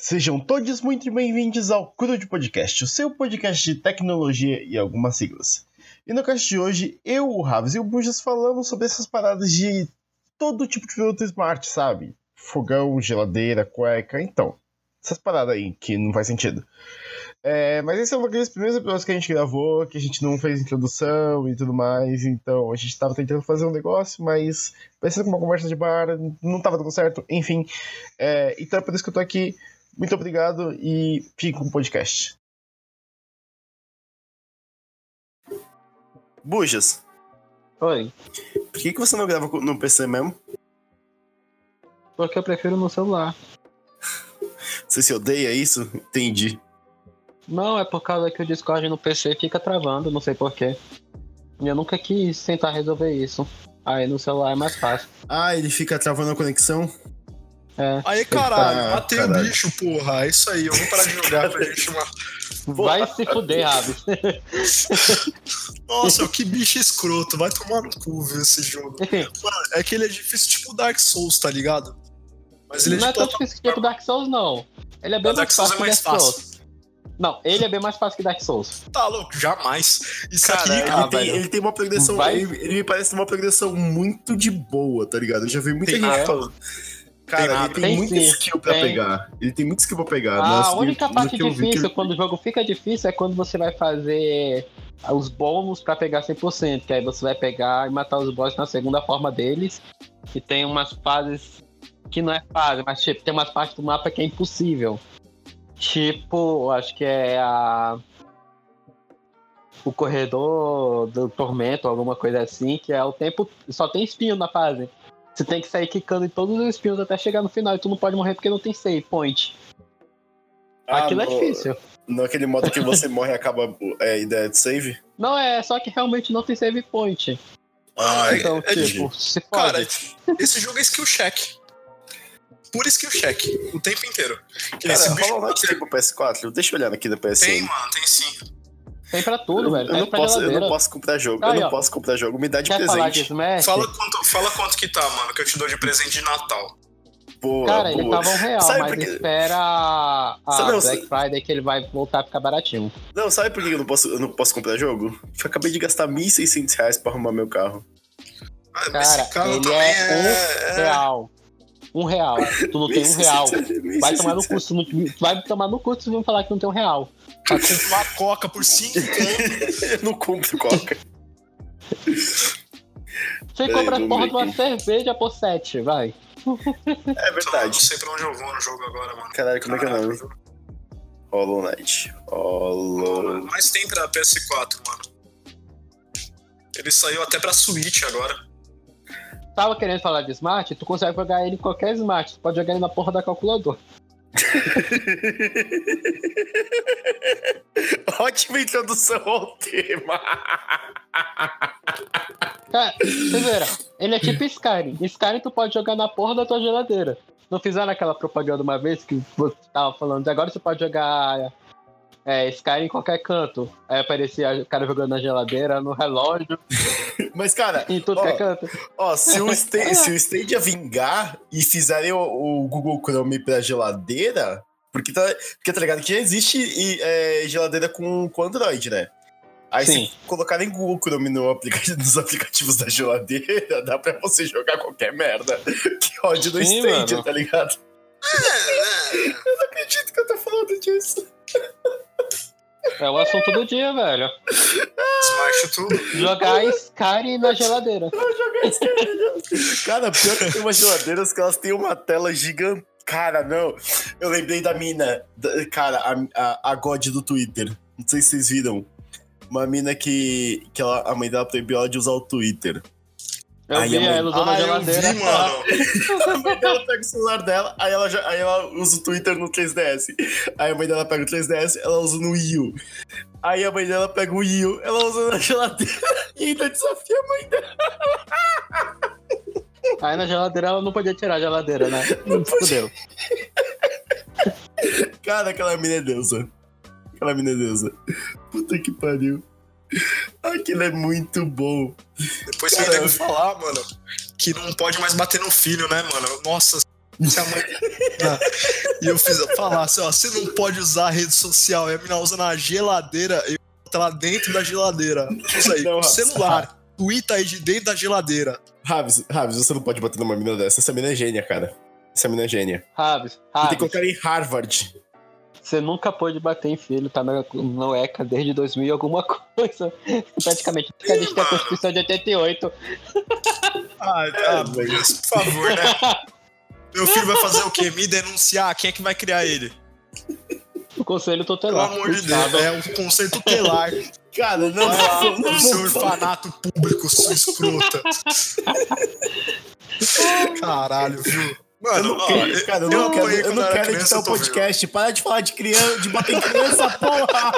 Sejam todos muito bem-vindos ao Crude Podcast, o seu podcast de tecnologia e algumas siglas. E no cast de hoje, eu, o Raves e o Bujas falamos sobre essas paradas de todo tipo de produto smart, sabe? Fogão, geladeira, cueca, então. Essas paradas aí que não faz sentido. É, mas esse é um daqueles primeiros episódios que a gente gravou, que a gente não fez introdução e tudo mais, então a gente tava tentando fazer um negócio, mas parecendo com uma conversa de bar, não tava dando certo, enfim. É, então é por isso que eu tô aqui. Muito obrigado e fique com o podcast. Bujas, Oi. por que, que você não grava no PC mesmo? Porque eu prefiro no celular. Você se odeia isso? Entendi. Não, é por causa que o Discord no PC fica travando, não sei porquê. Eu nunca quis tentar resolver isso. Aí no celular é mais fácil. Ah, ele fica travando a conexão? É. Aí, caralho, Ah, matei o caralho. bicho, porra. É isso aí, eu vou parar de jogar pra gente chamar. Vai se fuder, Raves. Nossa, que bicho escroto, vai tomar no cu ver esse jogo. Mano, é que ele é difícil tipo Dark Souls, tá ligado? Mas ele é não é de tão plataforma. difícil que tipo Dark Souls, não. Ele é bem mais Souls fácil é mais que Dark fácil. Souls. Não, ele é bem mais fácil que Dark Souls. Tá louco, jamais. Isso Cara, aqui, ele, Ah, tem, ele tem uma progressão. Vai- Ele, ele me parece uma progressão muito de boa, tá ligado? Eu já vi muita Tem gente falando. Cara, nada. ele tem, Tem muita sim, skill pra tem. pegar. Ele tem muito skill pra pegar. a Nossa, única no- no parte que que difícil, ele- quando o jogo fica difícil, é quando você vai fazer os bônus pra pegar 100%, que aí você vai pegar e matar os boss na segunda forma deles. E tem umas fases que não é fase, mas tipo, tem umas partes do mapa que é impossível. Tipo, acho que é a. O corredor do tormento, alguma coisa assim, que é o tempo. Só tem espinho na fase. Você tem que sair quicando em todos os espinhos até chegar no final e tu não pode morrer porque não tem save point. Ah, Aquilo é no- difícil. Naquele modo que você morre e acaba é, a ideia de save? Não, é só que realmente não tem save point. Ah, Então, é tipo, se Cara, esse jogo é skill check. Pura skill check, o tempo inteiro. Cara, esse bicho Knight tem pro PS4? Deixa eu olhar aqui da PSN. tem, mano, tem sim. Tem pra tudo, eu, velho. eu Tem não posso, eu não posso comprar jogo. Aí, eu não ó. posso comprar jogo. Me dá de Quer presente. Fala quanto, fala quanto que tá, mano, que eu te dou de presente de Natal. Boa, Cara, ele boa. tava um real, Sabe mas por quê? espera a Sabe, não, Black Friday que ele vai voltar a ficar baratinho. Não, sabe por que eu não posso, eu não posso comprar jogo? Porque eu acabei de gastar 1.600 reais pra arrumar meu carro. Ah, Cara, esse carro ele também é um é... real. Um real. Tu não tem um real. 1.600 Vai tomar no 1.600 cu, se não- vai tomar no cu se não falar que não tem um real. Pra comprar uma coca por 5 Eu não compro coca. Você compra a porra de uma cerveja por 7, vai. É Não verdade. sei pra onde eu vou no jogo agora, mano. Caralho, como é que é o nome? Caralho. Hollow Knight. Hollow... Mas tem pra PS4, mano. Ele saiu até pra Switch agora. Tava querendo falar de Smart, tu consegue jogar ele em qualquer Smart. Tu pode jogar ele na porra da calculadora. Ótima introdução ao tema. Cara, vocês viram? Ele é tipo Skyrim. Skyrim tu pode jogar na porra da tua geladeira. Não fizeram aquela propaganda uma vez que você tava falando, agora você pode jogar é, Skyrim em qualquer canto. Aí aparecia o cara jogando na geladeira, no relógio, Mas, cara, em tudo Ó, que é canto. ó, se o, Sta- se o Stadia vingar e fizerem o, o Google Chrome pra geladeira, porque tá, porque tá ligado que já existe e, é, geladeira com, com Android, né? Aí Sim. se colocarem Google Chrome no aplica- nos aplicativos da geladeira, dá pra você jogar qualquer merda que rode no Sim, Stadia, mano. tá ligado? Eu não acredito que eu tô falando disso. É o assunto do dia, velho. Smash tudo. Jogar Skyrim na geladeira. Cara, pior que tem umas geladeiras que elas têm uma tela gigante. Cara, não. Eu lembrei da mina. da- cara, a, a, a God do Twitter. Não sei se vocês viram. Uma mina que, que ela, a mãe dela proibiu ela de usar o Twitter. Eu Aí vi a mãe- ela usando Ah, na eu geladeira. vi, mano. A mãe dela pega o celular dela, aí ela, já- aí ela usa o Twitter no 3DS. Aí a mãe dela pega o 3DS, ela usa no Wii U. Aí a mãe dela pega o Wii U, ela usa na geladeira e ainda desafia a mãe dela. Aí na geladeira ela não podia tirar a geladeira, né? Não. Fudeu. Cara, aquela mina é deusa. Aquela mina é deusa. Puta que pariu. Aquilo é muito bom. Depois você Cara, deve falar, mano, que não pode mais bater no filho, né, mano? Nossa, se a mãe. e eu fiz falar assim, ó, você não pode usar a rede social, e a mina usa na geladeira, eu boto ela dentro da geladeira. Isso aí, Não, celular, Twitter aí de dentro da geladeira. Raves, Raves, você não pode bater numa mina dessa. Essa mina é gênia, cara. Essa mina é gênia. Raves, Você tem que Raves, colocar em Harvard. Você nunca pôde bater em filho, tá no, no ECA desde 2000 e alguma coisa. Praticamente, porque a gente tem a Constituição de 88. Ah, ah Bujas, por favor, né? Meu filho vai fazer o quê? Me denunciar? Quem é que vai criar ele? O Conselho Pelo Tutelar. amor de Deus, é um conceito tutelar. Cara, não, não, não, seu orfanato público, sua escrota. Caralho, viu? Mano, ó, quero, cara, eu não quero, eu não quero criança, editar o eu podcast. Para de falar de criança, de bater em criança, porra!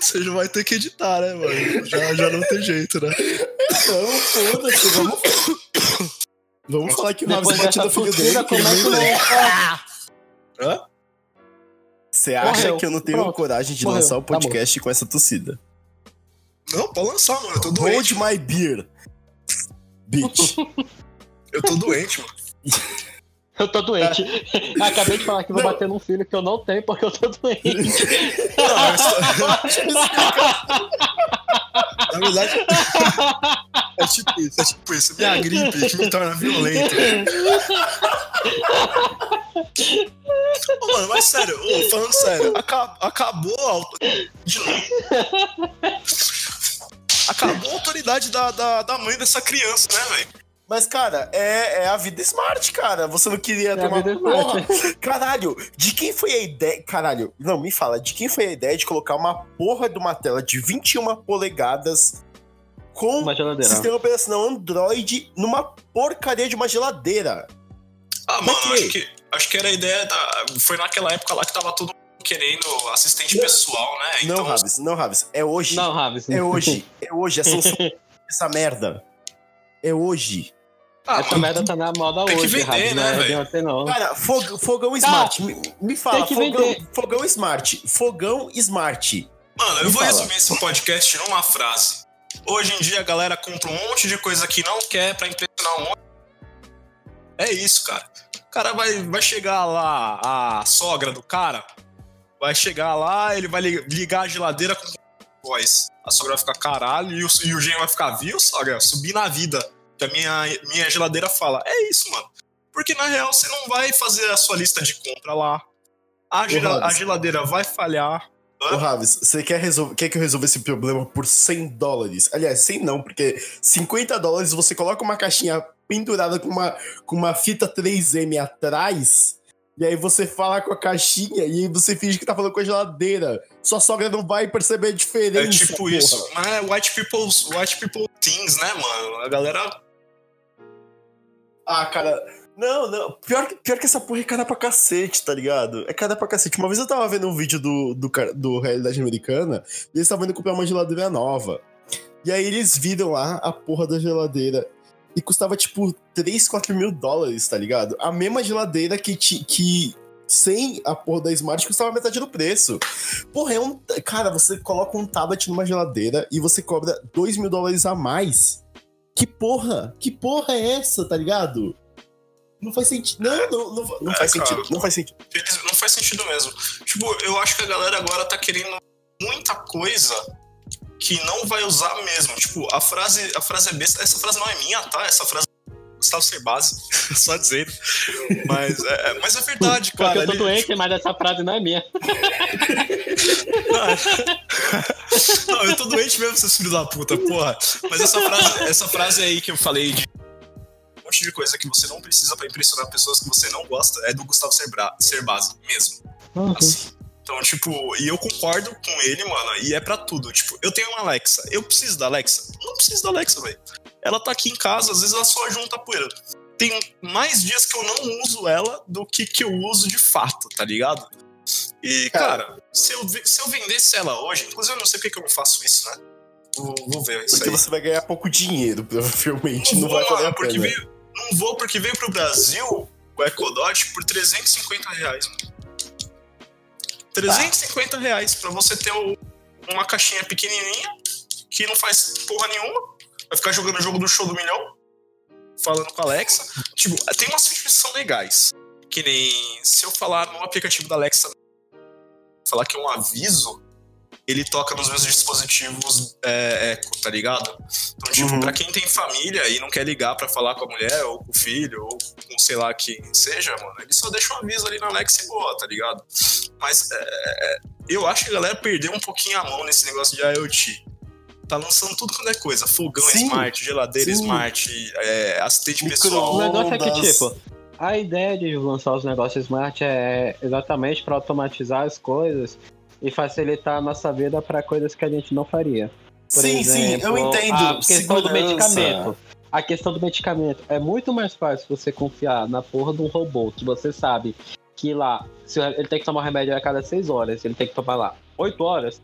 Você já vai ter que editar, né, mano? Já, já não tem jeito, né? Não, foda-se, vamos. Vamos falar que o Raves Depois bate dessa no filho dele. como é que nem- não Hã? Você acha Morreu. que eu não tenho Pronto. coragem de Morreu. lançar o Tá podcast com essa tossida? Não, pode lançar, mano. Eu tô Hold doente. my beer. Bitch. Eu tô doente, mano. Eu tô doente. Acabei de falar que vou Não. bater num filho que eu não tenho porque eu tô doente. Não, é só- Na verdade, é tipo isso, é tipo isso. Minha gripe que me torna violento. Ô, mano, mas sério, ô, falando sério, aca- acabou a autoridade. De novo. Acabou a autoridade da, da, da mãe dessa criança, né, velho? Mas, cara, é, é a vida smart, cara. Você não queria ter a uma vida porra. smart. Caralho, de quem foi a ideia. Caralho, não, me fala, de quem foi a ideia de colocar uma porra de uma tela de 21 polegadas com sistema operacional Android numa porcaria de uma geladeira? Ah, Pra mano, acho que, acho que era a ideia da. Foi naquela época lá que tava todo mundo querendo assistente pessoal, né? não, Então, Raves, não, Raves. É hoje. Não, Raves. É hoje. É hoje. É Samsung. essa merda. É hoje. ah, Essa merda tá na moda tem que hoje, vender, Raves. né, não é velho? de ontem, não. Cara, fog- fogão smart. Me, me fala, tem que fogão, fogão smart. Fogão smart. Mano, eu Me vou fala. resumir esse podcast numa frase. Hoje em dia a galera compra um monte de coisa que não quer pra impressionar um monte. É isso, cara. O cara vai, vai chegar lá, a sogra do cara, vai chegar lá, ele vai li- ligar a geladeira com voz. A sogra vai ficar caralho e o, e o genro vai ficar, viu, sogra? Subi na vida. Que a minha, minha geladeira fala. É isso, mano. Porque na real você não vai fazer a sua lista de compra lá. A, gela- a geladeira vai falhar. Ô, Raves, você quer, resol- quer que eu resolva esse problema por 100 dólares? Aliás, 100 não, porque 50 dólares você coloca uma caixinha pendurada com uma, com uma fita 3M atrás, e aí você fala com a caixinha e aí você finge que tá falando com a geladeira. Sua sogra não vai perceber a diferença. É tipo porra. isso. Mas é white people's, white people things, né, mano? A galera. Ah, cara. Não, não. Pior, que- pior que essa porra é cara pra cacete, tá ligado? É cara pra cacete. Uma vez eu tava vendo um vídeo do, do, do Realidade Americana e eles estavam indo comprar uma geladeira nova. E aí eles viram lá a porra da geladeira. E custava tipo 3, 4 mil dólares, tá ligado? A mesma geladeira que, ti- que sem a porra da Smart custava metade do preço. Porra, é um. Cara, você coloca um tablet numa geladeira e você cobra 2 mil dólares a mais. Que porra? Que porra é essa, tá ligado? Não faz sentido. Não, não, não, não É, faz cara. sentido. Não faz sentido. Não faz sentido mesmo. Tipo, eu acho que a galera agora tá querendo muita coisa que não vai usar mesmo. Tipo, a frase, a frase é besta. Essa frase não é minha, tá? Essa frase é Gustavo Cerbasi, só dizendo. Mas é, é- mas é verdade, cara. eu tô Ele- doente, mas essa frase não é minha. Não, eu tô doente mesmo, seus filhos da puta, porra. Mas essa frase, essa frase aí que eu falei de um monte de coisa que você não precisa pra impressionar pessoas que você não gosta é do Gustavo Cerbasi mesmo. Assim. Então, tipo, e eu concordo com ele, mano, e é pra tudo. Tipo, eu tenho uma Alexa, eu preciso da Alexa? Não preciso da Alexa, velho. Ela tá aqui em casa, às vezes ela só junta poeira. Tem mais dias que eu não uso ela do que que eu uso de fato, tá ligado? E, cara, se, eu, se eu vendesse ela hoje, inclusive eu não sei por que eu não faço isso, né? Vou, vou ver isso Porque aí. você vai ganhar pouco dinheiro, provavelmente. Não, vou, vai valer a porque pena. veio, não vou porque veio pro Brasil o Ecodot por 350 reais, mano. 350 reais pra você ter o- uma caixinha pequenininha que não faz porra nenhuma. Vai ficar jogando o jogo do show do milhão, falando com a Alexa. Tipo, tem umas features que são legais. que nem se eu falar no aplicativo da Alexa, falar que é um aviso, ele toca nos meus dispositivos é, Echo, tá ligado? Então, tipo, Uhum. pra quem tem família e não quer ligar pra falar com a mulher, ou com o filho, ou com sei lá quem seja, mano, ele só deixa um aviso ali na Alexa e boa, tá ligado? Mas é, eu acho que a galera perdeu um pouquinho a mão nesse negócio de IoT. Tá lançando tudo quanto é coisa. Fogão Sim. smart, geladeira Sim. smart, é, assistente Micro- pessoal. O negócio é que, tipo, a ideia de lançar os negócios smart é exatamente para automatizar as coisas e facilitar a nossa vida para coisas que a gente não faria. Por sim, sim, eu exemplo, entendo. A questão do Segurança. medicamento. A questão do medicamento. É muito mais fácil você confiar na porra de um robô que você sabe que lá, se ele tem que tomar remédio a cada seis horas, ele tem que tomar lá oito horas,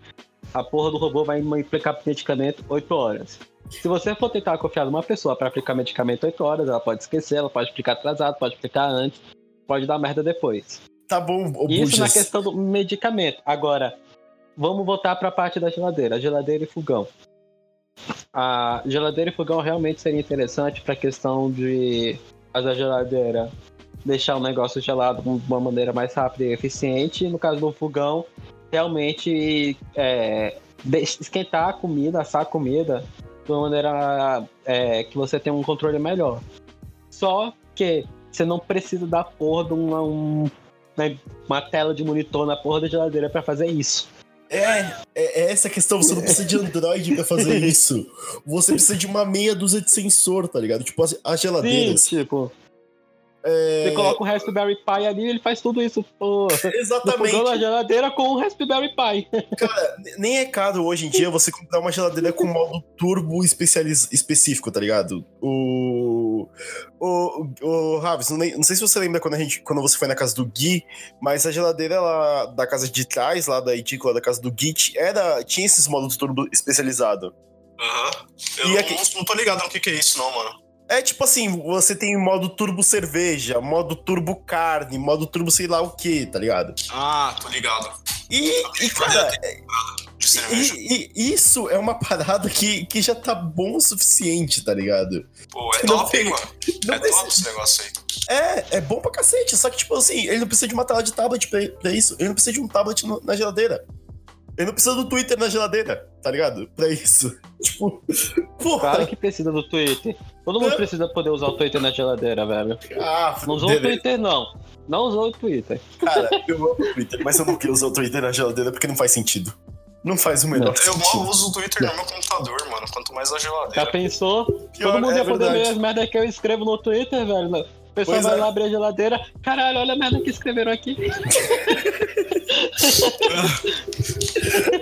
a porra do robô vai aplicar medicamento oito horas. Se você for tentar confiar numa pessoa para aplicar medicamento oito horas, ela pode esquecer, ela pode aplicar atrasado, pode aplicar antes, pode dar merda depois. Tá bom, Isso na questão do medicamento. Agora, vamos voltar para a parte da geladeira, geladeira e fogão. A geladeira e fogão realmente seria interessante para a questão de fazer a geladeira deixar o negócio gelado de uma maneira mais rápida e eficiente. No caso do fogão, realmente é, esquentar a comida, assar a comida de uma maneira é, que você tenha um controle melhor. Só que você não precisa da porra de uma, um- né, uma tela de monitor na porra da geladeira para fazer isso. É, é, é essa a questão. Você não precisa de Android pra fazer isso. Você precisa de uma meia dúzia de sensor, tá ligado? Tipo, as, as Sim, geladeiras. tipo, é, você coloca um Raspberry Pi ali ele faz tudo isso pô, no fogão da Exatamente. geladeira com um Raspberry Pi. Cara, nem é caro hoje em dia você comprar uma geladeira com modo turbo especializ... específico, tá ligado? O. O, o Raves, não, não sei se você lembra quando, a gente, quando você foi na casa do Gui, mas a geladeira lá da casa de trás, lá da edícula da casa do Gui, era, tinha esses modos turbo especializado. Aham. Eu E não, aqui- não tô ligado no que, que é isso, não, mano. É tipo assim, você tem modo turbo cerveja, modo turbo carne, modo turbo sei lá o que, tá ligado? Ah, tô ligado. E, e cara, cerveja. e, e isso é uma parada que, que já tá bom o suficiente, tá ligado? Pô, é não top, tem- mano. Não É precisa- top esse negócio aí. É, é bom pra cacete. Só que, tipo assim, ele não precisa de uma tela de tablet pra, pra isso. Ele não precisa de um tablet no- na geladeira. Ele não precisa do Twitter na geladeira, tá ligado? Pra isso. Tipo, porra. Claro que precisa do Twitter. Todo mundo É. precisa poder usar o Twitter na geladeira, velho. Ah, Não usou o. Twitter, não. Não usou o Twitter. Cara, eu amo o Twitter, mas eu não quero usar o Twitter na geladeira porque não faz sentido. Não faz o menor Eu mal uso o Twitter no meu computador, mano. Quanto mais a Já geladeira. pensou? Pior, Todo mundo é ia poder verdade. ler as merdas que eu escrevo no Twitter, velho. O pessoal Pois vai é. lá abrir a geladeira. Caralho, olha a merda que escreveram aqui.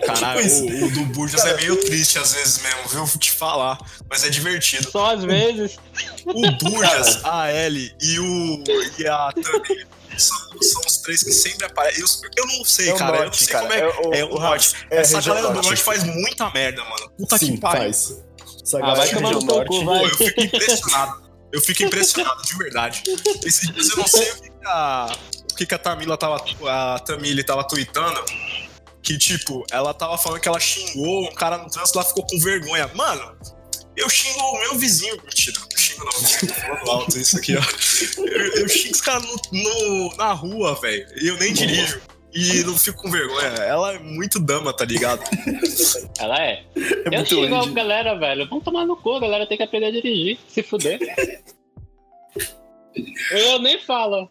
Caralho, Tipo o, o do Burjas é meio triste às vezes mesmo, viu? Vou te falar. Mas é divertido. Só às vezes. O Burjas, a Ellie e o. e a Tami são, são os três que sempre aparecem. Eu, eu não sei, É cara. eu não norte, sei cara. como é. É o- É, o o norte. É, Essa galera do norte. norte faz muita merda, mano. Puta Sim, que pariu. faz. Essa Ah, galera vai tomar no teu norte. Pô, eu fico impressionado. Eu fico impressionado, de verdade. Esses dias eu não sei o que, a, o que, a Tamila tava. A Tamile tava tweetando. Que, tipo, ela tava falando que ela xingou um cara no trânsito, ela ficou com vergonha. Mano, eu xingo o meu vizinho. Mentira, não xingo não, tô falando alto isso aqui, ó. Eu, eu xingo os caras no, no- na rua, velho. E eu nem dirijo. E não fico com vergonha. Ela é muito dama, tá ligado? Ela é. É eu muito xingo a galera, velho. Vamos tomar no cu, a galera tem que aprender a dirigir. Se fuder. eu nem falo.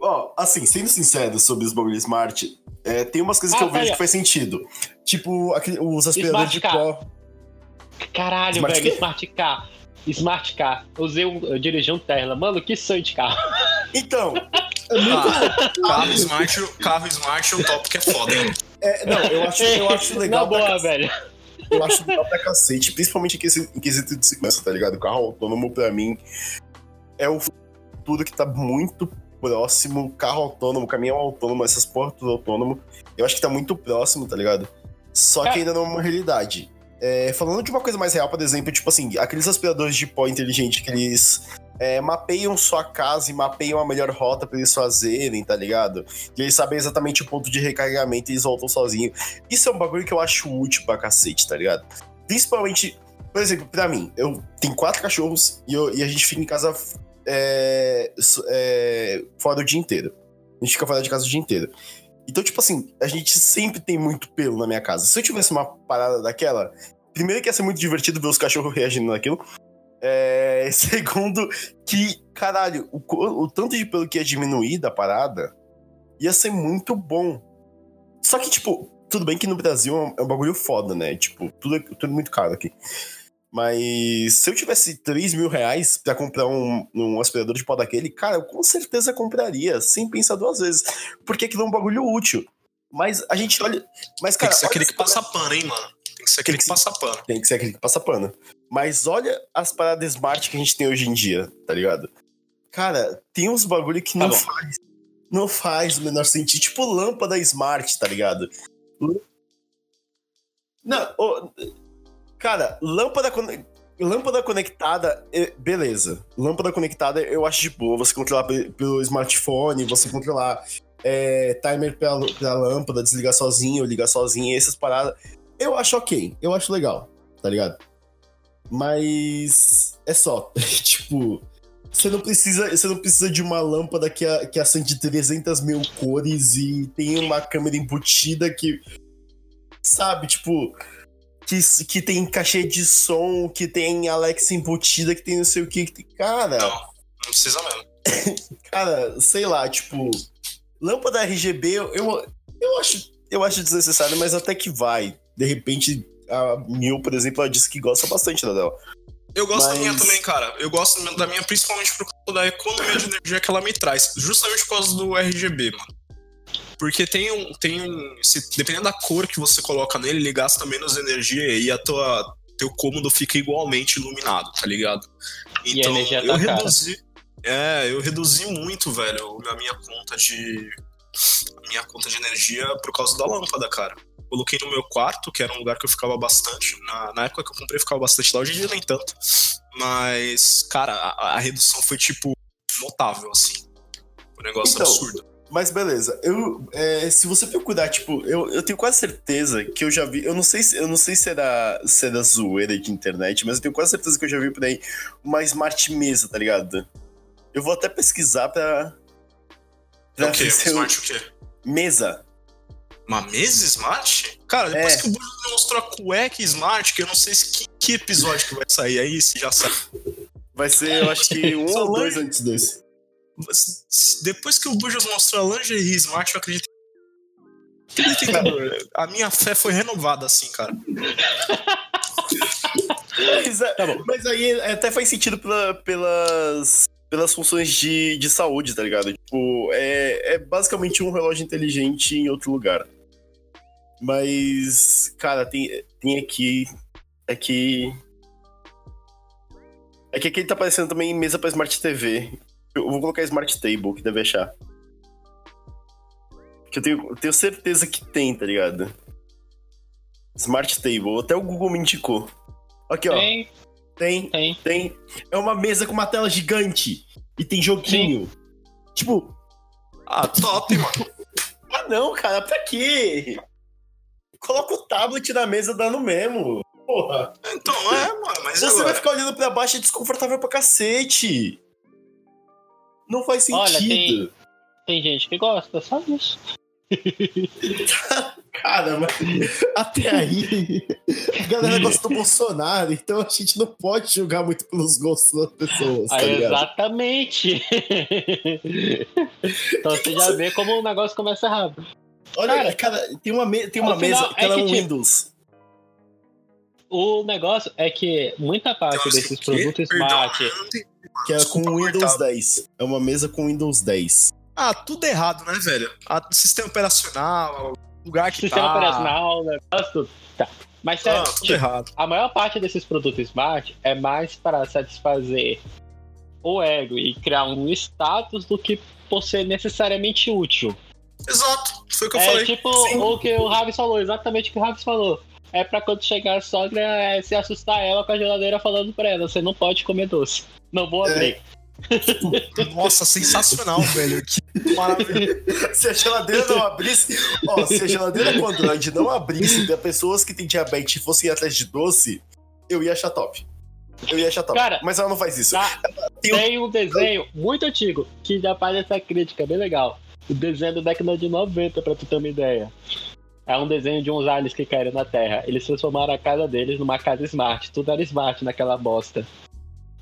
Ó, assim, sendo sincero sobre os bagulhos smart, é, tem umas coisas que Ah, eu tá vejo aí, que faz sentido. Tipo, aquele- os aspiradores de pó. Caralho, Smart velho. quê? Smart Car. Smart Car. Usei um, eu dirigi um Tesla. Mano, que sonho de carro. Então, é muito. Ah, carro smart, carro smart, o tópico é foda, hein? é, não, eu acho, eu acho legal. Na boa, velho. Eu acho legal pra cacete, principalmente em quesito, em quesito de segurança, tá ligado? O carro autônomo, pra mim, é o futuro que tá muito próximo. Carro autônomo, caminhão autônomo, essas portas autônomo. Eu acho que tá muito próximo, tá ligado? Só que É. ainda não é uma realidade. É, falando de uma coisa mais real, por exemplo, tipo assim, aqueles aspiradores de pó inteligente que eles é, mapeiam sua casa e mapeiam a melhor rota pra eles fazerem, tá ligado? E eles sabem exatamente o ponto de recarregamento e eles voltam sozinhos. Isso é um bagulho que eu acho útil pra cacete, tá ligado? Principalmente, por exemplo, pra mim, eu tenho quatro cachorros e, eu- e a gente fica em casa é, é, fora o dia inteiro. A gente fica fora de casa o dia inteiro. Então, tipo assim, a gente sempre tem muito pelo na minha casa. Se eu tivesse uma parada daquela, primeiro que ia ser muito divertido ver os cachorros reagindo naquilo. É, segundo, que, caralho, o, o tanto de pelo que ia diminuir da parada ia ser muito bom. Só que, tipo, tudo bem que no Brasil é um, é bagulho foda, né? Tipo, tudo é, tudo é muito caro aqui. Mas se eu tivesse 3 mil reais pra comprar um, um aspirador de pó daquele, cara, eu com certeza compraria, sem pensar duas vezes. Porque aquilo é um bagulho útil. Mas a gente olha. Mas, Tem cara, que ser aquele que passa pano, hein, mano? Tem que ser aquele que passa pano. tem que ser aquele que passa pano. Mas olha as paradas smart que a gente tem hoje em dia, tá ligado? Cara, tem uns bagulho que Tá não bom. faz. Não faz o menor sentido. Tipo lâmpada smart, tá ligado? Não, ô, cara, lâmpada, lâmpada conectada, é- beleza. Lâmpada conectada eu acho de boa. Você controlar pe- pelo smartphone, você controlar é, timer pra, pra lâmpada, desligar sozinho, ligar sozinho, essas paradas. Eu acho ok, eu acho legal, tá ligado? Mas é só, tipo, você não precisa, você não precisa de uma lâmpada que, a- que acende 300 mil cores e tem uma câmera embutida que, sabe, tipo, que, que tem cachê de som, que tem Alexa embutida, que tem não sei o que, que tem- cara, Não, não precisa mesmo. cara, sei lá, tipo, lâmpada RGB, eu, eu, eu acho, eu acho desnecessário, mas até que vai. De repente, a Mil, por exemplo, ela disse que gosta bastante da dela. Eu gosto da Mas- minha também, cara. Eu gosto da minha principalmente por causa da economia de energia que ela me traz. Justamente por causa do RGB, mano. Porque tem um. Tem um se, dependendo da cor que você coloca nele, ele gasta menos energia e a tua, teu cômodo fica igualmente iluminado, tá ligado? E a energia eu tá cara. reduzi. É, eu reduzi muito, velho, a minha conta de. A minha conta de energia por causa da lâmpada, cara. Coloquei no meu quarto, que era um lugar que eu ficava bastante. Na, na época que eu comprei, eu ficava bastante lá. Hoje em dia nem tanto. Mas, cara, a, a redução foi, tipo, notável, assim. O negócio Então, absurdo. Mas beleza, eu, é, se você procurar, tipo, eu, eu tenho quase certeza que eu já vi, eu não sei se, eu não sei se era, se era zoeira de internet, mas eu tenho quase certeza que eu já vi por aí uma smart mesa, tá ligado? Eu vou até pesquisar pra. pra É o quê? Smart o quê? Mesa. Uma mesa smart? Cara, depois É. que o Bruno me mostrou a cueca smart, que eu não sei se que, que episódio que vai sair aí, se já sai. Vai ser, eu acho que um ou dois antes desse. Depois que o Bujas mostrou a lingerie smart, eu acredito. A minha fé foi renovada, assim, cara. Mas, é- Tá mas aí até faz sentido pela- pelas, pelas funções de, de saúde, tá ligado? Tipo, é, é basicamente um relógio inteligente em outro lugar. Mas, cara, tem, tem aqui. É que. É que aqui ele tá aparecendo também mesa pra Smart TV. Eu vou colocar Smart Table, que deve achar. Que eu tenho, eu tenho certeza que tem, tá ligado? Smart Table, até o Google me indicou. Aqui, ó. Tem, Tem, tem. tem. É uma mesa com uma tela gigante. E tem joguinho. Tipo, Ah, top, mano. ah não, cara, pra quê? Coloca o tablet na mesa dando mesmo. Porra. Então, é, mano, mas Você vai agora? ficar olhando pra baixo é desconfortável pra cacete. Não faz sentido. Olha, tem- Tem gente que gosta, só isso. Cara, mas até aí a galera gosta do Bolsonaro, então a gente não pode julgar muito pelos gostos das pessoas, tá ligado? exatamente. então você já vê como o negócio começa errado. Olha, Cara, cara, tem uma, me- tem uma ao final, mesa que é ela é que, um tipo, Windows. O negócio é que muita parte Então, desses assim, produtos Perdão, smart. Que é com Desculpa Windows cortar. 10. É uma mesa com Windows 10. Ah, tudo errado, né, velho? Ah, sistema operacional, lugar que Sistema tá... operacional, negócio, tudo. Tá. Mas sério, Ah, tudo tipo, errado. a maior parte desses produtos smart é mais para satisfazer o ego e criar um status do que por ser necessariamente útil. Exato, foi o que eu é falei. tipo Sim. o que o Raves falou, exatamente o que o Raves falou. É pra quando chegar a sogra é, se assustar ela com a geladeira falando pra ela: você não pode comer doce. Não vou abrir. Nossa, sensacional, velho. Que maravilha. Se a geladeira não abrisse. Ó, se a geladeira com Android não abrisse pra pessoas que têm diabetes e fossem atrás de doce, eu ia achar top. Eu ia achar top. Cara, mas ela não faz isso. Tá, Tem um- tem um desenho muito antigo que já faz essa crítica, bem legal. O desenho da década de 90, pra tu ter uma ideia. É um desenho de uns aliens que caíram na Terra. Eles transformaram a casa deles numa casa smart. Tudo era smart naquela bosta.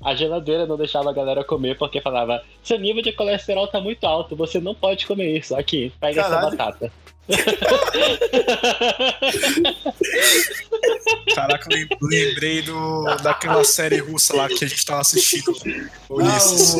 A geladeira não deixava a galera comer porque falava: seu nível de colesterol tá muito alto, você não pode comer isso. Aqui, pega Caralho. essa batata. Caraca, lembrei do, daquela série russa lá que a gente tava assistindo. Ulisses.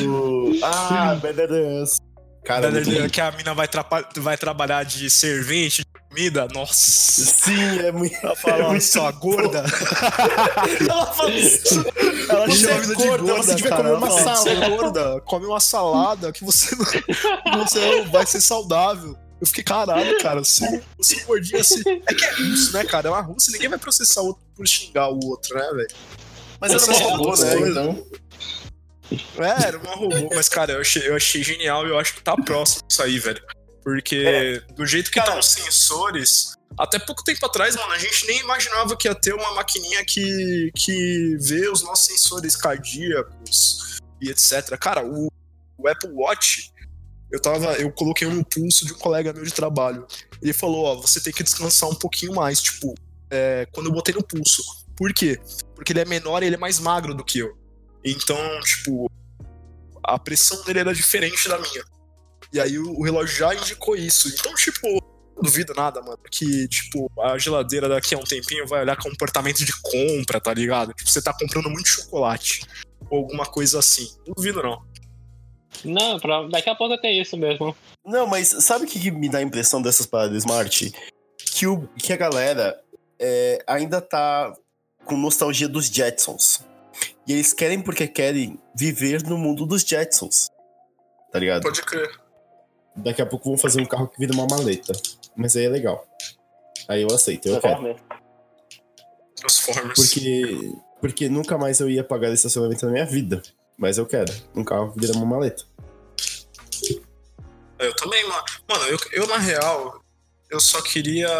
Ah, o... ah Bedders. Cara, muito bom. que a mina vai, trapa- vai trabalhar de servente de comida. Nossa. Sim, é muito. Ela é fala, muito sua gorda. Ela fala isso. Ela Você chama é mina gorda, você devia comer uma Ela fala, Você é salada." gorda, come uma salada que você não, que você não vai ser saudável. Eu fiquei, caralho, cara, você, você gordinho assim. É que é russo, né, cara? É uma russa, ninguém vai processar o outro por xingar o outro, né, velho? Mas ela não é roubou, né? Então. É, era uma robô, mas, cara, eu achei, eu achei genial e eu acho que tá próximo disso aí, velho. Porque do jeito que estão os sensores, até pouco tempo atrás, mano, a gente nem imaginava que ia ter uma maquininha que, que vê os nossos sensores cardíacos e etc. Cara, o, o Apple Watch, eu tava. Eu coloquei no pulso de um colega meu de trabalho. Ele falou, ó, você tem que descansar um pouquinho mais, tipo, é, quando eu botei no pulso. Por quê? Porque ele é menor e ele é mais magro do que eu. Então, tipo, a pressão dele era diferente da minha. E aí o, o relógio já indicou isso. Então, tipo, não duvido nada, mano, que, tipo, a geladeira daqui a um tempinho vai olhar comportamento de compra, tá ligado? Tipo, você tá comprando muito chocolate. Ou alguma coisa assim. Não duvido, não. Não, pra- daqui a pouco tem isso mesmo. Não, mas sabe o que, que me dá a impressão dessas paradas smart? Que, o, que a galera é, ainda tá com nostalgia dos Jetsons. E eles querem porque querem viver no mundo dos Jetsons. Tá ligado? Pode crer. Daqui a pouco vão fazer um carro que vira uma maleta. Mas aí é legal. Aí eu aceito, eu quero. Transformers. Porque, porque nunca mais eu ia pagar estacionamento na minha vida. Mas eu quero. Um carro que vira uma maleta. Eu também, mano. Mano, eu, eu na real, eu só queria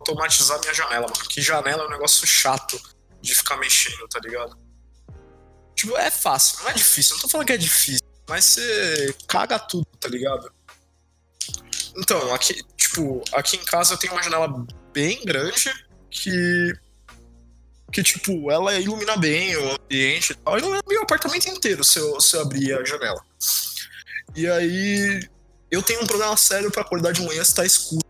automatizar minha janela, mano. Que janela é um negócio chato de ficar mexendo, tá ligado? Tipo, é fácil, não é difícil. Não tô falando que é difícil, mas você caga tudo, tá ligado? Então, aqui, tipo, aqui em casa eu tenho uma janela bem grande que. Que, tipo, ela ilumina bem o ambiente e tal. Ilumina bem o apartamento inteiro se eu, se eu abrir a janela. E aí, eu tenho um problema sério pra acordar de manhã se tá escuro.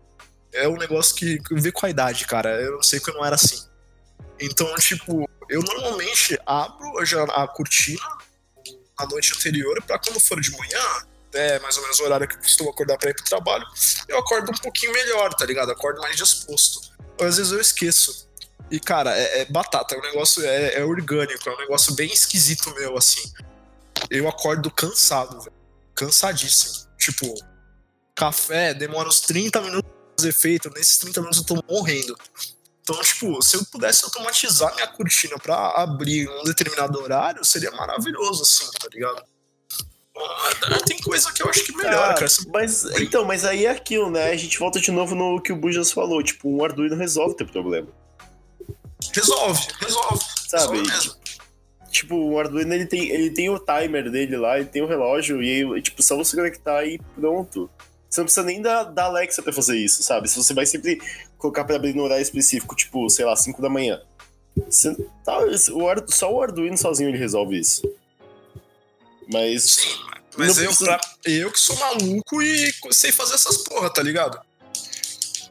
É um negócio que, que vê com a idade, cara. Eu não sei que eu não era assim. Então, tipo, eu normalmente abro a, jan- a cortina a noite anterior pra quando for de manhã, é mais ou menos o horário que eu costumo acordar pra ir pro trabalho, eu acordo um pouquinho melhor, tá ligado? Acordo mais disposto. Às vezes eu esqueço. E, cara, é, é batata, o negócio é, é orgânico, é um negócio bem esquisito meu, assim. Eu acordo cansado. Cansadíssimo. Tipo, café demora uns 30 minutos pra fazer efeito, nesses 30 minutos eu tô morrendo. Então, tipo, se eu pudesse automatizar minha cortina pra abrir um determinado horário, seria maravilhoso, assim, tá ligado? Tem coisa que eu acho que melhora, Ah, cara. Mas, então, mas aí é aquilo, né? A gente volta de novo no que o Bujas falou. Tipo, um Arduino resolve o teu problema. Resolve, resolve. Sabe? Resolve. Tipo, o Arduino ele tem, ele tem o timer dele lá, ele tem o relógio, e tipo, só você conectar e pronto. Você não precisa nem da, da Alexa pra fazer isso, sabe? Se você vai sempre colocar pra abrir no horário específico, tipo, sei lá, 5 da manhã. Você, tá, o, só o Arduino sozinho ele resolve isso. Mas. Sim, mas eu, precisa- pra- eu que sou maluco e sei fazer essas porra, tá ligado?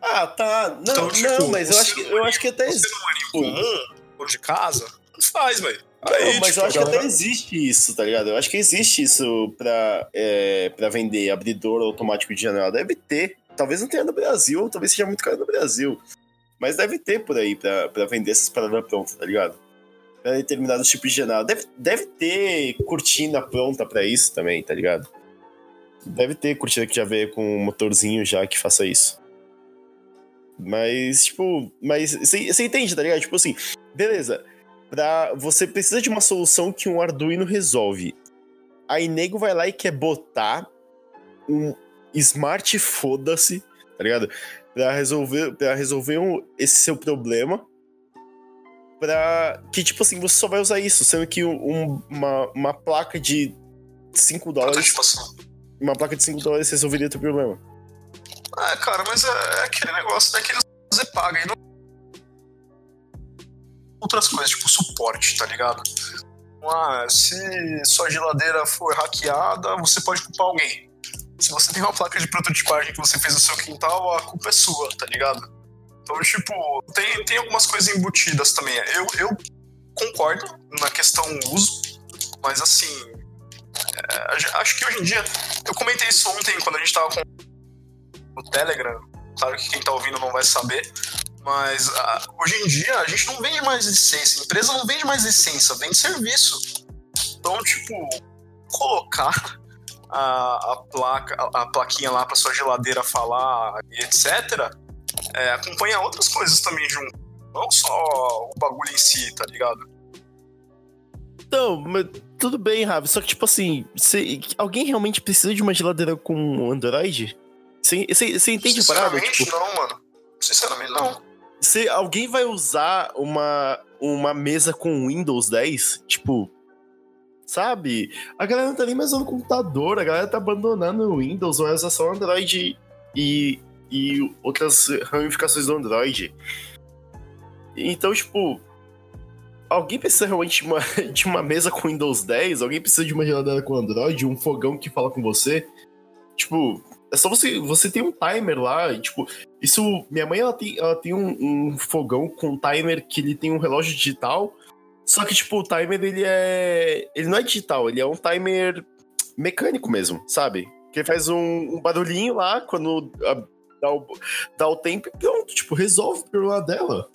Ah, tá. Não, Então, tipo, não, mas eu você acho que, eu acho que até Você existe. não é de casa, não faz, velho. Aí, mas tipo, eu acho que galera- até existe isso, tá ligado? Eu acho que existe isso pra, é, pra vender abridor automático de janela. Deve ter. Talvez não tenha no Brasil, talvez seja muito caro no Brasil. Mas deve ter por aí pra, pra vender essas paradas prontas, tá ligado? Pra determinados tipos de janela. Deve, deve ter cortina pronta pra isso também, tá ligado? Deve ter cortina que já veio com um motorzinho já que faça isso. Mas, tipo, mas você você entende, tá ligado? Tipo assim, beleza. Pra, você precisa de uma solução que um Arduino resolve. Aí nego vai lá e quer botar um smart foda-se, tá ligado? Pra resolver, pra resolver um- esse seu problema. pra. Que, tipo assim, você só vai usar isso, sendo que um- uma, uma placa de 5 dólares. Uma placa de 5 dólares resolveria teu problema. É, cara, mas é, é aquele negócio daquele você paga e não. Outras coisas, tipo suporte, tá ligado? Ah, se sua geladeira for hackeada, você pode culpar alguém. Se você tem uma placa de prototipagem que você fez no seu quintal, a culpa é sua, tá ligado? Então, tipo, tem, tem algumas coisas embutidas também. Eu, eu concordo na questão uso, mas assim. é, a acho que hoje em dia. Eu comentei isso ontem quando a gente tava com no Telegram. Claro que quem tá ouvindo não vai saber. Mas ah, hoje em dia a gente não vende mais licença. A empresa não vende mais licença, vende serviço. Então, tipo, colocar a, a placa, a, a plaquinha lá pra sua geladeira falar e etc. é, acompanha outras coisas também junto. Não só o bagulho em si, tá ligado? Então, mas tudo bem, Ravi. Só que, tipo assim, você- alguém realmente precisa de uma geladeira com Android? Você entende a parada? Sinceramente, Tipo, não, mano. Sinceramente, não. se alguém vai usar uma, uma mesa com Windows 10, tipo. Sabe? A galera não tá nem mais usando computador, a galera tá abandonando o Windows, vai usar só Android e, e outras ramificações do Android. Então, tipo. Alguém precisa realmente de uma, de uma mesa com Windows 10? Alguém precisa de uma geladeira com Android? Um fogão que fala com você? Tipo, é só você. Você tem um timer lá, tipo. Isso. Minha mãe ela tem, ela tem um, um fogão com timer que ele tem um relógio digital. Só que, tipo, o timer ele é. Ele não é digital, ele é um timer mecânico mesmo, sabe? Que faz um, um barulhinho lá quando a- dá, o, dá o tempo e pronto, tipo, resolve o problema dela.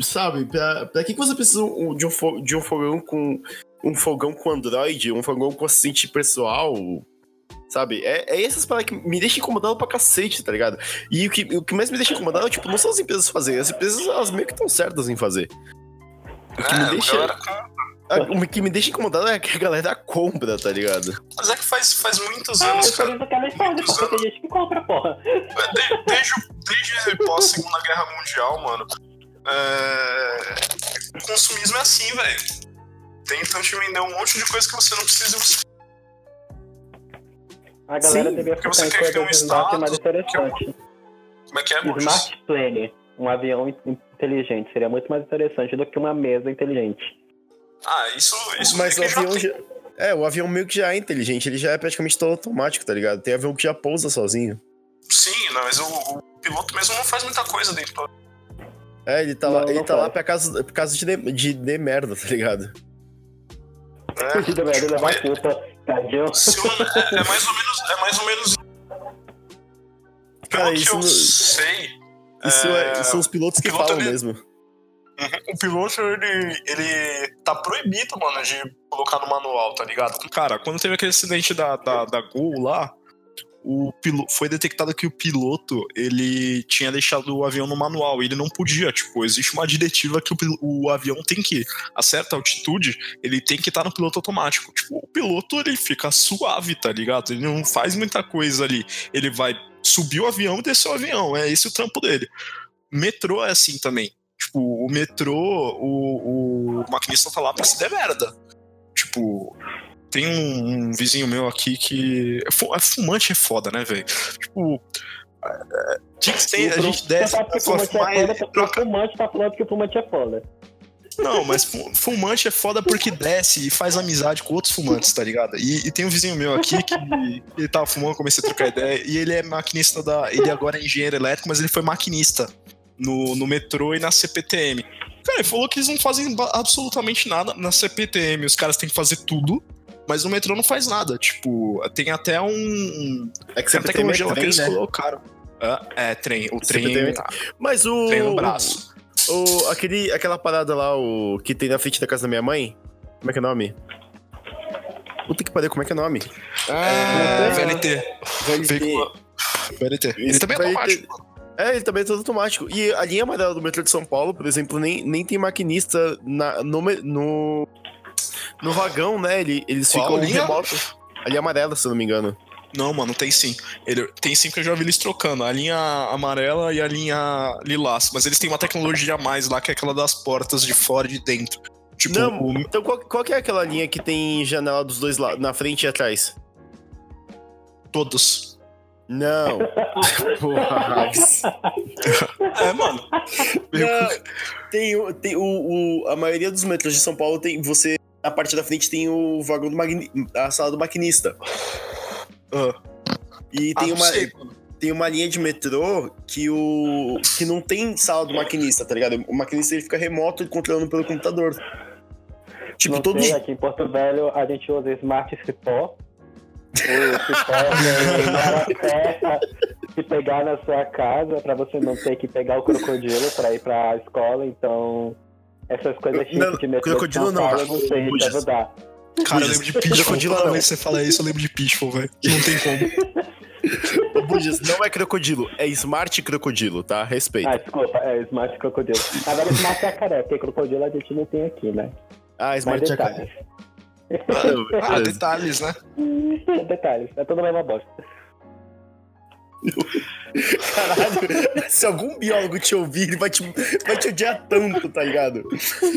Sabe? Pra, pra que você precisa de um, de um fogão com. Um fogão com Android, um fogão com assistente pessoal, Sabe? É, é essas paradas que me deixam incomodado pra cacete, tá ligado? E o que, o que mais me deixa incomodado, tipo, não são as empresas fazerem. As empresas, elas meio que estão certas em fazer. O que, É, me deixa, galera com- a- o que me deixa incomodado é que a galera compra, tá ligado? Mas é que faz, faz muitos Ah, anos, eu cara. aquela história, porque tem gente que compra, porra. De- Desde, desde pós Segunda Guerra Mundial, mano. É... O consumismo é assim, velho. Tentam te vender um monte de coisa que você não precisa. e Você... A galera Sim, deveria porque você focar em quer ter um coisas mais status, interessantes. Como é que é? Smart Plane, um avião in- inteligente, seria muito mais interessante do que uma mesa inteligente. Ah, isso, isso Mas o é avião já. É, o avião meio que já é inteligente, ele já é praticamente todo automático, tá ligado? Tem avião que já pousa sozinho. Sim, não, mas o, o piloto mesmo não faz muita coisa dentro do É, ele tá Não, lá, não ele tá faz. lá pra causa de, de, de, de merda, tá ligado? né? Fugida, velho, levar a culpa, tadinho. Se eu- é, é mais ou menos. É mais ou menos. Pelo Cara, que isso eu não- sei. Isso é- são os pilotos que piloto, falam ele- mesmo. Uhum. O piloto, ele, ele tá proibido, mano, de colocar no manual, tá ligado? Cara, quando teve aquele acidente da, da, da Gol lá, o pilo, foi detectado que o piloto, ele tinha deixado o avião no manual, e ele não podia, tipo, existe uma diretiva que o, pil- o avião tem que, a certa altitude, ele tem que estar no piloto automático. Tipo, o piloto, ele fica suave, tá ligado? Ele não faz muita coisa ali. Ele vai subir o avião e descer o avião, é esse o trampo dele. Metrô é assim também. Tipo, o metrô, o, o maquinista tá lá pra se der merda. Tipo, tem um, um vizinho meu aqui que. é é Fumante é foda, né, velho? Tipo. é, tinha que ter, a gente Você desce. só fumante é foda troca- fumante tá falando que o fumante é foda. Não, mas fu- fumante é foda porque desce e faz amizade com outros fumantes, tá ligado? E, e tem um vizinho meu aqui que ele tava fumando, comecei a trocar ideia, e ele é maquinista da. Ele agora é engenheiro elétrico, mas ele foi maquinista no, no metrô e na CPTM. Cara, ele falou que eles não fazem absolutamente nada na CPTM, os caras têm que fazer tudo. Mas no metrô não faz nada. Tipo, tem até um. É que Tem você uma tecnologia lá que trem, eles né? colocaram. Ah, é, trem. O trem. CPTM. Mas o. Trem no braço. O, aquele, aquela parada lá, o que tem na frente da casa da minha mãe. Como é que é o nome? Puta que pariu, como é que é o nome? É, Ah, VLT. VLT. VLT. Ele também é VLT. automático. É, ele também é todo automático. E a linha amarela do metrô de São Paulo, por exemplo, nem, nem tem maquinista na, no, no, no vagão, né? Ele, eles Qual ficam linha? remotos. A linha amarela, se eu não me engano. Não, mano, tem sim. Ele, tem sim porque eu já vi eles trocando. A linha amarela e a linha lilás. Mas eles têm uma tecnologia a mais lá, que é aquela das portas de fora e de dentro. Tipo, Não, o- então qual, qual que é aquela linha que tem janela dos dois lados, na frente e atrás? todos. Não. Porra. É, mano. Não, tem, o- tem o, o- a maioria dos metrôs de São Paulo tem você na parte da frente tem o vagão do magni, a sala do maquinista. E Ah, tem não uma sei, tem uma linha de metrô que o que não tem sala do maquinista, tá ligado? O maquinista ele fica remoto e controlando pelo computador. Tipo, Não todos sei, aqui em Porto Velho a gente usa Smart Cipó. O cipó é pegar na sua casa pra você não ter que pegar o crocodilo pra ir pra escola. Então, essas coisas chiques Não, de metrô crocodilo não, eu não sei se Bujas. Cara, eu lembro de Pitfall. Crocodilo Toda não. vez que você fala isso, eu lembro de Pitfall, velho. Não tem como. Não é crocodilo, é smart crocodilo, tá? Respeita. Ah, desculpa, é Smart Crocodilo. Agora Smart Jacaré, porque crocodilo a gente não tem aqui, né? Ah, smart jacaré. detalhes. Ah, Beleza. detalhes, né? detalhes, é tudo a mesma bosta. Caralho, se algum biólogo te ouvir, ele vai te, vai te odiar tanto, tá ligado?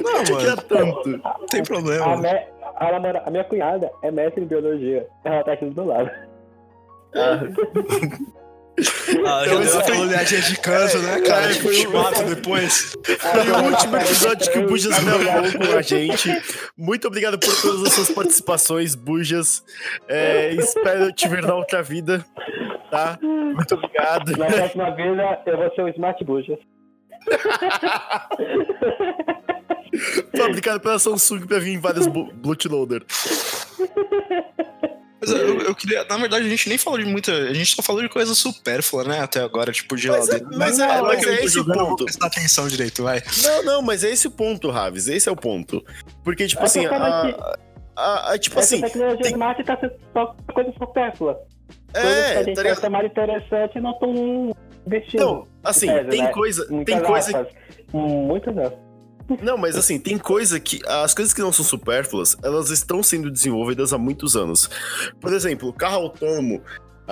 Não, Vai te odiar tanto. Não tem A, problema. me- a, namora- a minha cunhada é mestre em biologia. Ela tá aqui do meu lado. Ah, já Então, deu isso aquela foi- olhadinha de canso, né, cara? É, Tipo, foi te um- mata depois. Foi o último episódio que o Bujas gravou com a gente. Muito obrigado por todas as suas participações, Bujas. É, espero te ver na outra vida, tá? Muito obrigado. Na próxima vida, eu vou ser o Smart Bujas. Fabricado pela Samsung pra vir em vários bu- bootloader. Mas eu, eu queria. Na verdade, a gente nem falou de muita. A gente só falou de coisa supérflua, né? Até agora, tipo, de Mas é- geladeira. mas é- mas é tô esse o jogando, ponto. prestar atenção direito, vai. Não, não, mas é esse o ponto, Raves. Esse é o ponto. Porque, tipo É assim, a, a- a- tipo Essa assim, tecnologia tem- Smart tá sendo só coisa supérflua. Coisas que a é, gente tá mais interessante e não estão investindo. Não, assim, Pesa, tem né? coisa, Muitas tem coisa aspas. Muitas aspas. Não, mas assim, tem coisa que. As coisas que não são supérfluas, elas estão sendo desenvolvidas há muitos anos. Por exemplo, carro autônomo.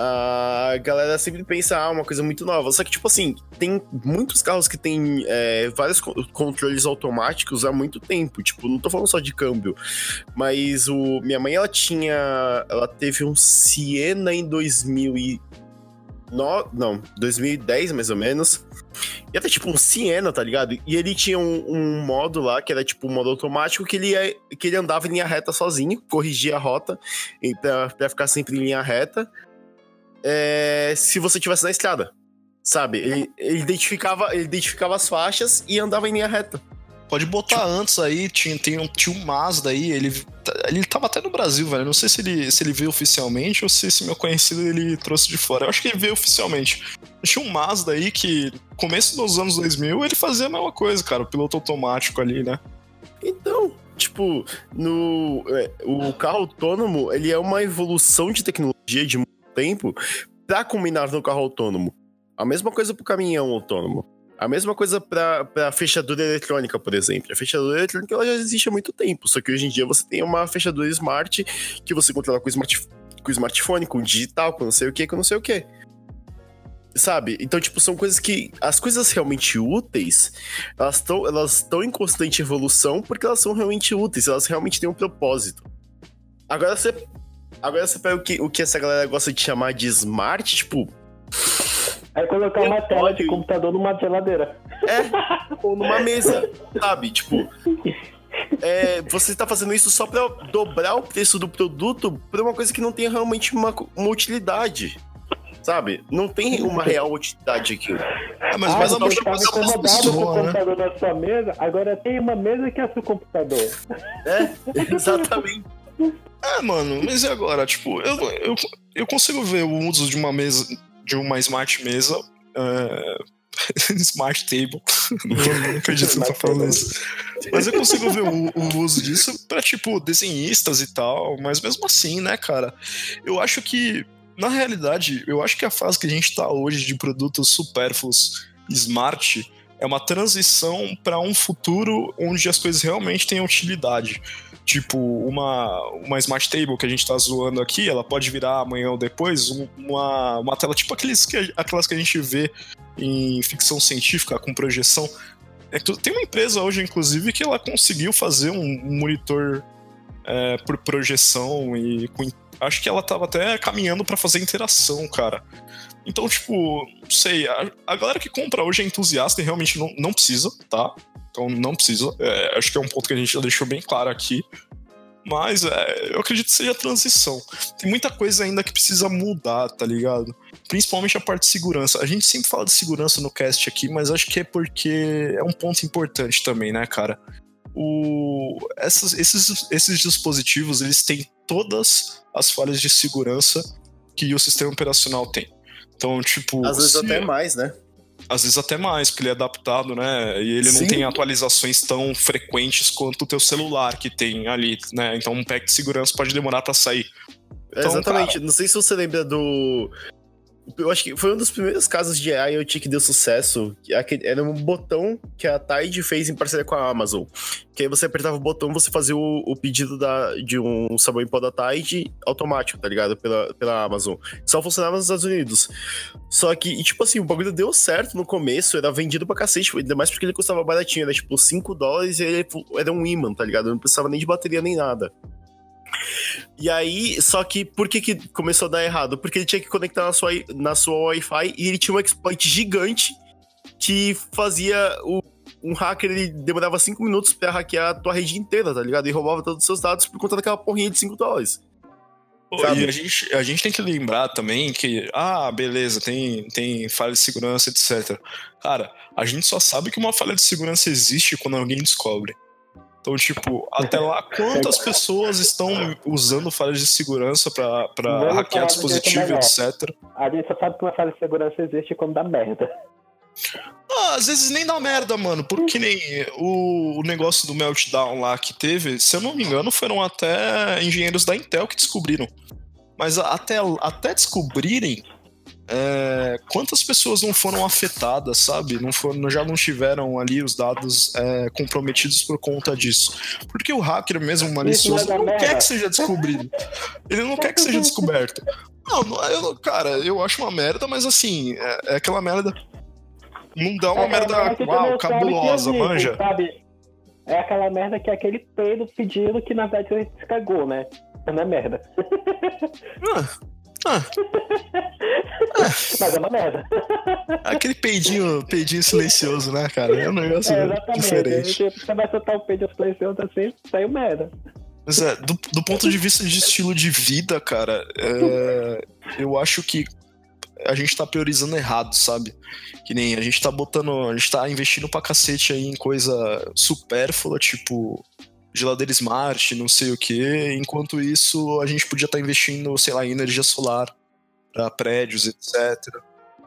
A galera sempre pensa, ah, uma coisa muito nova. Só que, tipo assim, tem muitos carros que tem é, vários co- controles automáticos há muito tempo. Tipo, não tô falando só de câmbio. Mas o. Minha mãe, ela tinha. Ela teve um Siena em 2000 e. No, não, 2010 mais ou menos. E até tipo um Siena, tá ligado? E ele tinha um, um modo lá, que era tipo um modo automático, que ele, ia- que ele andava em linha reta sozinho, corrigia a rota, e pra, pra ficar sempre em linha reta. é, se você tivesse na estrada. Sabe? Ele, ele identificava, ele identificava as faixas e andava em linha reta. Pode botar antes aí, tinha, tem um, um Mazda aí, ele, ele tava até no Brasil, velho. Não sei se ele, se ele veio oficialmente ou se esse meu conhecido ele trouxe de fora. Eu acho que ele veio oficialmente. Tinha um Mazda aí que, começo dos anos 2000, ele fazia a mesma coisa, cara, o piloto automático ali, né? Então, tipo, no, é, o carro autônomo, ele é uma evolução de tecnologia de muito tempo pra combinar no carro autônomo. A mesma coisa pro caminhão autônomo. A mesma coisa pra fechadura eletrônica, por exemplo. A fechadura eletrônica ela já existe há muito tempo, só que hoje em dia você tem uma fechadura smart que você controla com smart, com smartphone, com digital, com não sei o que, com não sei o que. Sabe? Então, tipo, são coisas que. As coisas realmente úteis, elas estão elas em constante evolução porque elas são realmente úteis, elas realmente têm um propósito. Agora você. Agora você pega o que, o que essa galera gosta de chamar de smart, tipo, Aí colocar uma tela pode- de computador numa geladeira. é, ou numa mesa, sabe? Tipo. é, você tá fazendo isso só pra dobrar o preço do produto pra uma coisa que não tem realmente uma, uma utilidade. Sabe? Não tem uma real utilidade aquilo. É, mas, ah, você estava coisa incomodado com o né? computador na sua mesa, agora tem uma mesa que é seu computador. É, exatamente. É, mano, mas e agora? Tipo, eu, eu, eu consigo ver o uso de uma mesa, de uma smart mesa. é, smart table. não, não acredito que eu tô falando isso. Mas eu consigo ver o, o uso disso pra, tipo, desenhistas e tal. Mas mesmo assim, né, cara? Eu acho que, na realidade, eu acho que a fase que a gente tá hoje de produtos supérfluos smart é uma transição para um futuro onde as coisas realmente tenham utilidade. Tipo, uma, uma Smart Table que a gente tá zoando aqui, ela pode virar amanhã ou depois um- uma, uma tela tipo aqueles que, aquelas que a gente vê em ficção científica com projeção. É tem uma empresa hoje, inclusive, que ela conseguiu fazer um, monitor é, por projeção e com, acho que ela tava até caminhando para fazer interação, cara. Então, tipo, não sei, a, a galera que compra hoje é entusiasta e realmente não, não precisa, tá? Então não precisa. É, acho que é um ponto que a gente já deixou bem claro aqui. Mas é, eu acredito que seja transição. Tem muita coisa ainda que precisa mudar, tá ligado? Principalmente a parte de segurança. A gente sempre fala de segurança no cast aqui, mas acho que é porque é um ponto importante também, né, cara? O, essas- esses, esses dispositivos, eles têm todas as falhas de segurança que o sistema operacional tem. Então, tipo. Às vezes se- até mais, né? Às vezes até mais, porque ele é adaptado, né? E ele Sim. não tem atualizações tão frequentes quanto o teu celular que tem ali, né? Então um pack de segurança pode demorar pra sair. Então, Exatamente. Não sei se você lembra do. Eu acho que foi um dos primeiros casos de IoT que deu sucesso. aquele- Era um botão que a Tide fez em parceria com a Amazon. Que aí você apertava o botão, você fazia o, o pedido da, de um sabão em pó da Tide automático, tá ligado? Pela, pela Amazon. Só funcionava nos Estados Unidos. Só que, e, tipo assim, o bagulho deu certo no começo, era vendido pra cacete, ainda mais porque ele custava baratinho, era tipo 5 dólares e ele era um imã, tá ligado? Não precisava nem de bateria nem nada. E aí, só que por que, que começou a dar errado? Porque ele tinha que conectar na sua, na sua Wi-Fi e ele tinha um exploit gigante que fazia o, um hacker, ele demorava 5 minutos pra hackear a tua rede inteira, tá ligado? E roubava todos os seus dados por conta daquela porrinha de 5 dólares. Pô? E a gente, a gente tem que lembrar também que, ah, beleza, tem, tem falha de segurança, etc. Cara, a gente só sabe que uma falha de segurança existe quando alguém descobre. Então, tipo, até lá, quantas pessoas estão usando falhas de segurança Vamos hackear dispositivo, etc. A gente só sabe que uma falha de segurança existe quando dá merda. Ah, às vezes nem dá merda, mano. Porque nem o, o negócio do meltdown lá que teve, se eu não me engano, foram até engenheiros da Intel que descobriram. Mas até, até descobrirem, é, quantas pessoas não foram afetadas, sabe? Não foram, já não tiveram ali os dados é, comprometidos por conta disso. Porque o hacker mesmo malicioso não é não da quer merda. que seja descobrido. Ele não quer que seja descoberto. Não, eu, cara, eu acho uma merda, mas assim, é, é aquela merda. Não dá uma É aquela merda, uau, cabulosa, existe, manja. Sabe? É aquela merda que é aquele peido pedindo que na verdade você se cagou, né? É merda. Ah, Mas é uma merda. aquele peidinho, peidinho silencioso, né, cara? É um negócio É, exatamente. diferente. Você vai soltar o peido silencioso assim, saiu merda. Mas é, do, do ponto de vista de estilo de vida, cara, é, eu acho que a gente tá priorizando errado, sabe? Que nem a gente tá botando, a gente tá investindo pra cacete aí em coisa supérflua, tipo geladeira smart, não sei o que, enquanto isso a gente podia estar investindo, sei lá, em energia solar pra prédios, etc.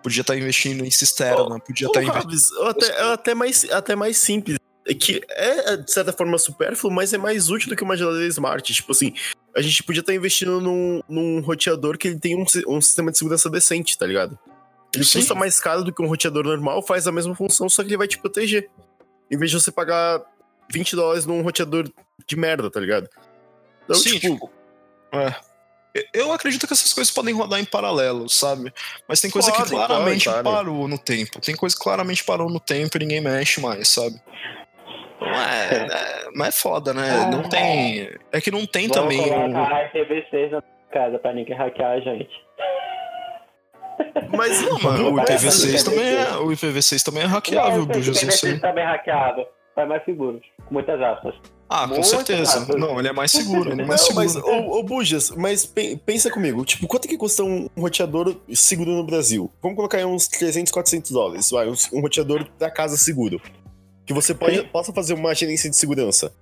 Podia estar investindo em cisterna, podia Ô, estar investindo. Raves, ou até, é até, mais, até mais simples. É que é, de certa forma, supérfluo, mas é mais útil do que uma geladeira smart. Tipo assim, a gente podia estar investindo num, num roteador que ele tem um, um sistema de segurança decente, tá ligado? Ele Sim. custa mais caro do que um roteador normal, faz a mesma função, só que ele vai te proteger. Em vez de você pagar 20 dólares num roteador de merda, tá ligado? Então, Sim, tipo, tipo, é. Eu acredito que essas coisas podem rodar em paralelo, sabe? Mas tem coisa que Podem, claramente podem. parou no tempo. Tem coisa que claramente parou no tempo e ninguém mexe mais, sabe? Então é, é, mas é foda, né? Não tem. É que não tem Vamos também. um- colocar IPv6 na casa pra ninguém hackear a gente. mas Não, mano, o Vai IPv6 fazer também é, o IPv6 também é hackeável, Não, que não sei. IPv6 também é hackeado. Tá mais seguro. Com muitas aspas. Ah, com Muito certeza. Não, ele é mais seguro, ele é mais Não, seguro. mas, ô, ô Bujas, mas pe- pensa comigo, tipo, quanto que custa um roteador seguro no Brasil? Vamos colocar aí uns 300, 400 dólares, vai, um, um roteador da casa seguro. Que você pode, possa fazer uma gerência de segurança.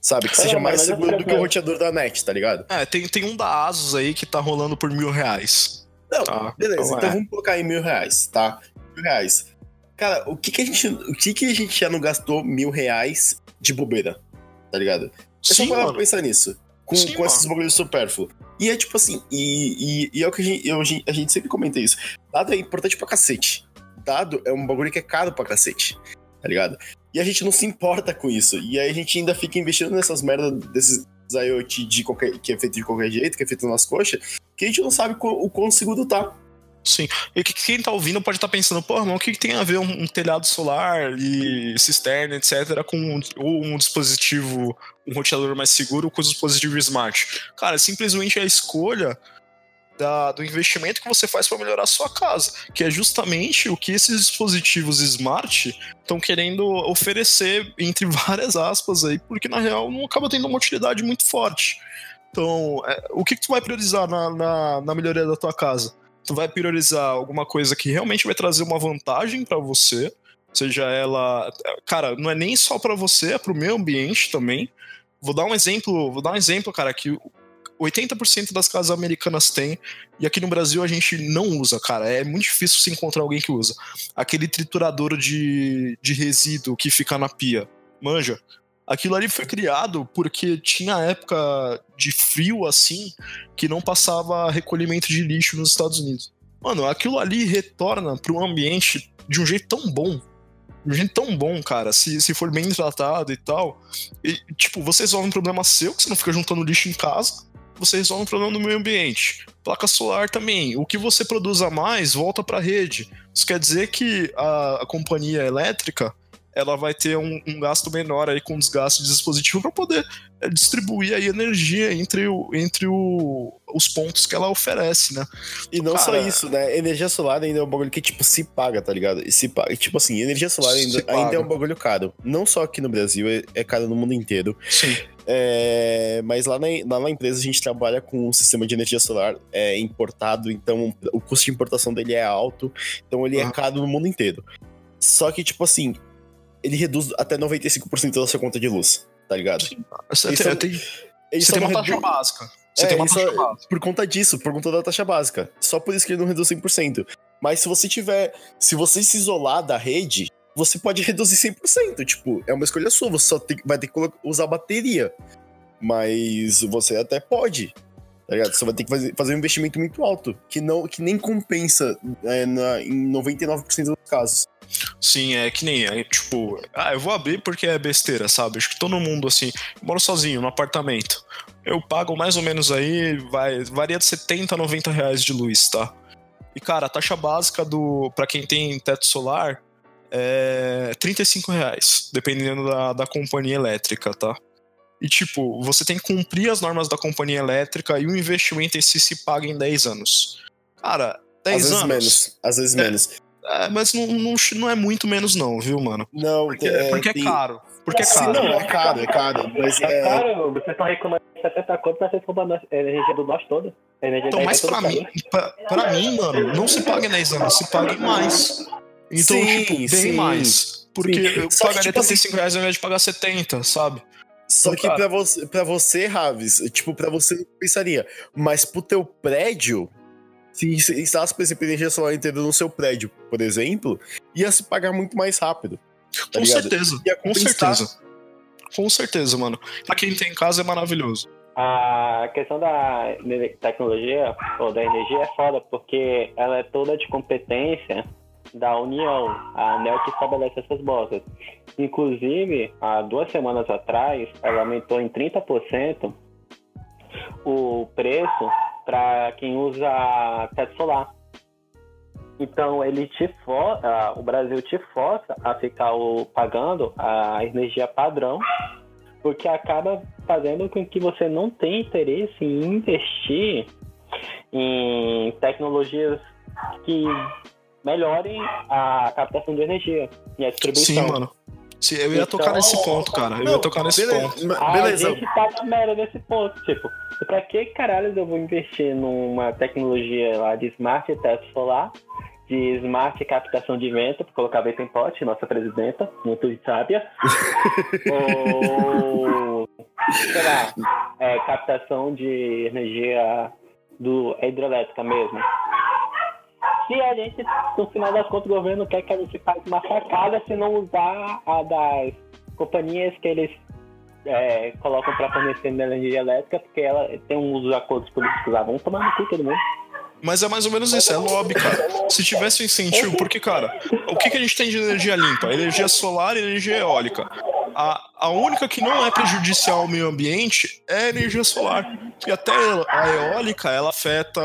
Sabe? Que É, seja mas mais eu seguro do que o roteador da net, tá ligado? É, tem, tem um da Asus aí que tá rolando por mil reais. Não, Tá, beleza, então então, é. vamos colocar aí mil reais, tá? Mil reais. Cara, o que que a gente, o que que a gente já não gastou mil reais de bobeira, tá ligado? É só parar pra pensar nisso. Com, Sim, com esses bagulhos supérfluos. E é tipo assim, e, e, e é o que a gente, eu- a gente sempre comenta isso. Dado é importante pra cacete. dado é um bagulho que é caro pra cacete, tá ligado? E a gente não se importa com isso. E aí a gente ainda fica investindo nessas merdas desses IoT de qualquer, que é feito de qualquer jeito, que é feito nas coxas, que a gente não sabe o quão seguro tá. Sim. E que quem tá ouvindo pode estar tá pensando, pô, irmão, o que, que tem a ver um, um, telhado solar e cisterna, etc., com um, ou um dispositivo, um roteador mais seguro com o dispositivo smart? Cara, simplesmente a escolha da, do investimento que você faz para melhorar a sua casa, que é justamente o que esses dispositivos smart estão querendo oferecer, entre várias aspas aí, porque na real não acaba tendo uma utilidade muito forte. Então, é, o que, que tu vai priorizar na, na, na melhoria da tua casa? Tu vai priorizar alguma coisa que realmente vai trazer uma vantagem para você, seja ela, cara, não é nem só para você, é para o meio ambiente também. Vou dar um exemplo, vou dar um exemplo, cara, que 80% das casas americanas tem e aqui no Brasil a gente não usa, cara. É muito difícil se encontrar alguém que usa. Aquele triturador de, de resíduo que fica na pia. Manja? Aquilo ali foi criado porque tinha época de frio assim que não passava recolhimento de lixo nos Estados Unidos. Mano, aquilo ali retorna para o ambiente de um jeito tão bom. De um jeito tão bom, cara, se, se for bem tratado e tal. E, tipo, você resolve um problema seu, que você não fica juntando lixo em casa. Você resolve um problema no meio ambiente. Placa solar também. O que você produz a mais volta para a rede. Isso quer dizer que a, a companhia elétrica ela vai ter um, um gasto menor aí com desgaste de dispositivo para poder é, distribuir aí energia entre, o, entre o, os pontos que ela oferece, né? E não Cara, só isso, né? Energia solar ainda é um bagulho que, tipo, se paga, tá ligado? E se paga, tipo assim, energia solar ainda, ainda, é um bagulho caro. Não só aqui no Brasil, é, é caro no mundo inteiro. Sim. É, mas lá na, lá na empresa a gente trabalha com um sistema de energia solar é, importado, então o custo de importação dele é alto, então ele é caro no mundo inteiro. Só que, tipo assim, ele reduz até 95% da sua conta de luz, tá ligado? Você tem, tem, você tem uma taxa redu... básica. Você é, tem uma taxa básica. Por conta disso, por conta da taxa básica. Só por isso que ele não reduz 100%. Mas se você tiver. Se você se isolar da rede, você pode reduzir 100%. Tipo, é uma escolha sua. Você só tem, vai ter que usar bateria. Mas você até pode. Tá ligado? Você vai ter que fazer, fazer um investimento muito alto. Que, não, que nem compensa é, na, em 99% dos casos. Sim, é que nem, é, tipo, ah, eu vou abrir porque é besteira, sabe? Acho que todo mundo, assim, eu moro sozinho no apartamento. Eu pago mais ou menos aí, vai, varia de 70 a 90 reais de luz, tá? E, cara, a taxa básica do para quem tem teto solar é 35 reais, dependendo da, da companhia elétrica, tá? E, tipo, você tem que cumprir as normas da companhia elétrica e o investimento em si se paga em 10 anos. Cara, 10 às anos. Vezes menos, às vezes é, menos. É, mas não, não, não, é muito menos, não, viu, mano? Não, porque é, porque é tem... é caro. Porque é caro. Sim, não, é caro, é caro. Mas é, é caro, vocês estão reclamando 70 conto pra vocês roubando a energia do nós toda. Então, mas pra mim, pra, pra, mim, mano, não se paga em 10 anos, se paga mais. Então, sim, tipo, bem sim, mais. Porque sim. eu Só pagaria que, tipo, 35 assim, reais ao invés de pagar 70, sabe? Só que pra você, pra você, Raves, tipo, pra você pensaria, mas pro teu prédio, se instalasse, por exemplo, energia solar inteira no seu prédio, por exemplo, ia se pagar muito mais rápido. Tá com ligado? certeza. Com certeza. Com certeza, mano. Pra quem tem casa é maravilhoso. A questão da tecnologia ou da energia é foda, porque ela é toda de competência da União, a ANEL que estabelece essas botas. Inclusive, há duas semanas atrás, ela aumentou em 30% o preço para quem usa teto solar. Então ele te força, o Brasil te força a ficar o, pagando a energia padrão, porque acaba fazendo com que você não tenha interesse em investir em tecnologias que melhorem a captação de energia e a distribuição. Sim, mano. Eu ia então, tocar nesse ponto, cara. Eu não, ia tocar nesse beleza, ponto. Beleza. A gente tá na merda nesse ponto, tipo, pra que caralho eu vou investir numa tecnologia lá de smart teto solar, de smart captação de vento, pra colocar vento em pote, nossa presidenta, muito sábia. Ou, sei lá, é, captação de energia do hidrelétrica mesmo se a gente, no final das contas, o governo quer que a gente faça uma sacada se não usar a das companhias que eles é, colocam para fornecer energia elétrica, porque ela tem uns acordos políticos lá. Vamos tomar no cu todo mundo. Mas é mais ou menos isso, é lobby, cara. Se tivesse um incentivo, porque, cara, o que, que a gente tem de energia limpa? Energia solar e energia eólica. A, a única que não é prejudicial ao meio ambiente é a energia solar. E até a eólica, ela afeta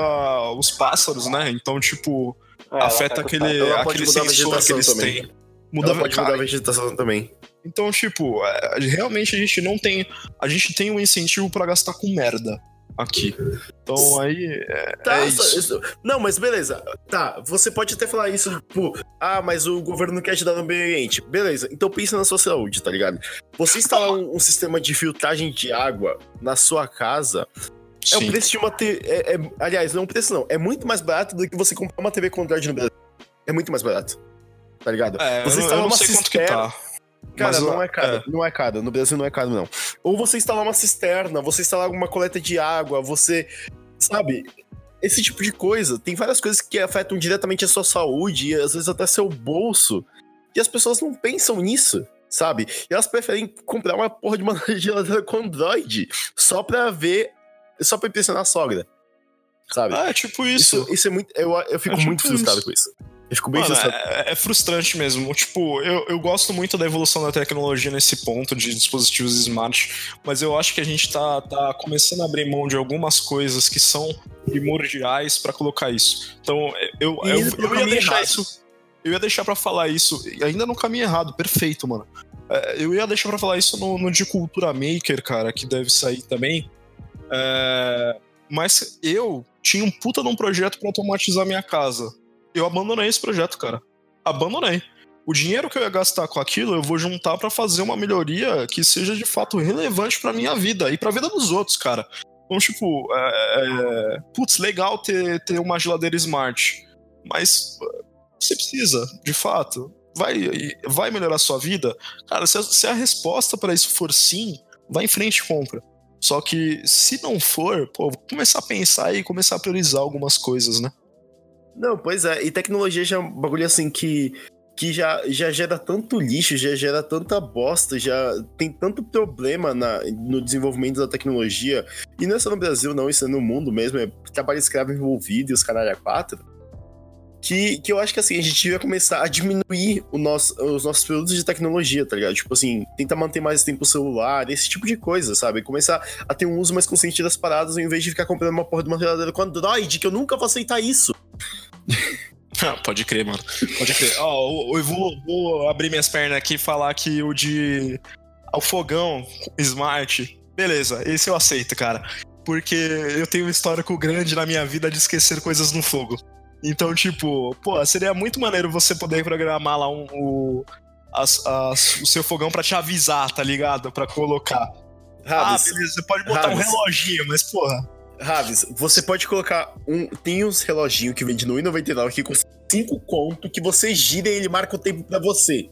os pássaros, né? Então, tipo, É, afeta os aquele, aquele sensor que eles também. têm. Muda, Ela pode cara, mudar a vegetação também. então, tipo, é, realmente a gente não tem. A gente tem um incentivo pra gastar com merda aqui. Então aí. É, Tá, é isso. isso- Não, mas beleza. Tá, você pode até falar isso, tipo, ah, mas o governo não quer ajudar no meio ambiente. Beleza, então pensa na sua saúde, tá ligado? Você instalar um, um sistema de filtragem de água na sua casa é o Sim. preço de uma TV. É, é- aliás, não é um preço, não. É muito mais barato do que você comprar uma TV com Android no Brasil. É muito mais barato. Tá ligado? É, eu você eu instalar não uma sei quanto que cisterna- tá. Cara, Mas, não é caro. Não é caro. No Brasil não é caro, não. Ou você instalar uma cisterna, você instalar alguma coleta de água, você. Sabe? Esse tipo de coisa. Tem várias coisas que afetam diretamente a sua saúde e às vezes até seu bolso. E as pessoas não pensam nisso, sabe? E elas preferem comprar uma porra de uma geladeira com Android só pra ver. Só pra impressionar a sogra. Sabe? É, tipo isso. Isso, isso é muito. Eu, eu fico É tipo muito frustrado isso. com isso. Eu fico bem Mano, frustrado. é, é frustrante mesmo. Tipo, eu, eu gosto muito da evolução da tecnologia nesse ponto de dispositivos smart, mas eu acho que a gente tá, tá começando a abrir mão de algumas coisas que são primordiais pra colocar isso. Então, eu, eu, pro eu ia caminho deixar errado. isso. Eu ia deixar pra falar isso, ainda no caminho errado, perfeito, mano. É, eu ia deixar pra falar isso no, no de Cultura Maker, cara, que deve sair também. É, mas eu tinha um puta de um projeto pra automatizar minha casa. Eu abandonei esse projeto, cara. Abandonei. O dinheiro que eu ia gastar com aquilo, eu vou juntar pra fazer uma melhoria que seja de fato relevante pra minha vida e pra vida dos outros, cara. Então, tipo, é, é, putz, legal ter, ter uma geladeira smart, mas uh, você precisa, de fato. Vai, vai melhorar a sua vida? Cara, se a, se a resposta pra isso for sim, vai em frente e compra. Só que se não for, pô, vou começar a pensar e começar a priorizar algumas coisas, né? Não, pois é, e tecnologia já é um bagulho assim que, que já, já gera tanto lixo, já gera tanta bosta, já tem tanto problema na, no desenvolvimento da tecnologia. E não é só no Brasil, não, isso é no mundo mesmo, é trabalho escravo envolvido e os caralho quatro. Que, que eu acho que assim, a gente devia começar a diminuir o nosso, os nossos produtos de tecnologia, tá ligado? Tipo assim, tentar manter mais tempo o celular, esse tipo de coisa, sabe? Começar a ter um uso mais consciente das paradas, ao invés de ficar comprando uma porra de uma geladeira com Android, que eu nunca vou aceitar isso. Ah, Pode crer, mano. Pode crer. Ó, eu- eu vou, vou abrir minhas pernas aqui e falar que o de. O fogão smart. Beleza, esse eu aceito, cara. Porque eu tenho um histórico grande na minha vida de esquecer coisas no fogo. Então, tipo, pô, seria muito maneiro você poder programar lá um, o, as- as- o seu fogão pra te avisar, tá ligado? Pra colocar. Raves, Ah, beleza, você pode botar um reloginho, mas, porra. Raves, você pode colocar um. Tem uns reloginhos que vende no 1,99 que custa 5 conto que você gira e ele marca o tempo pra você.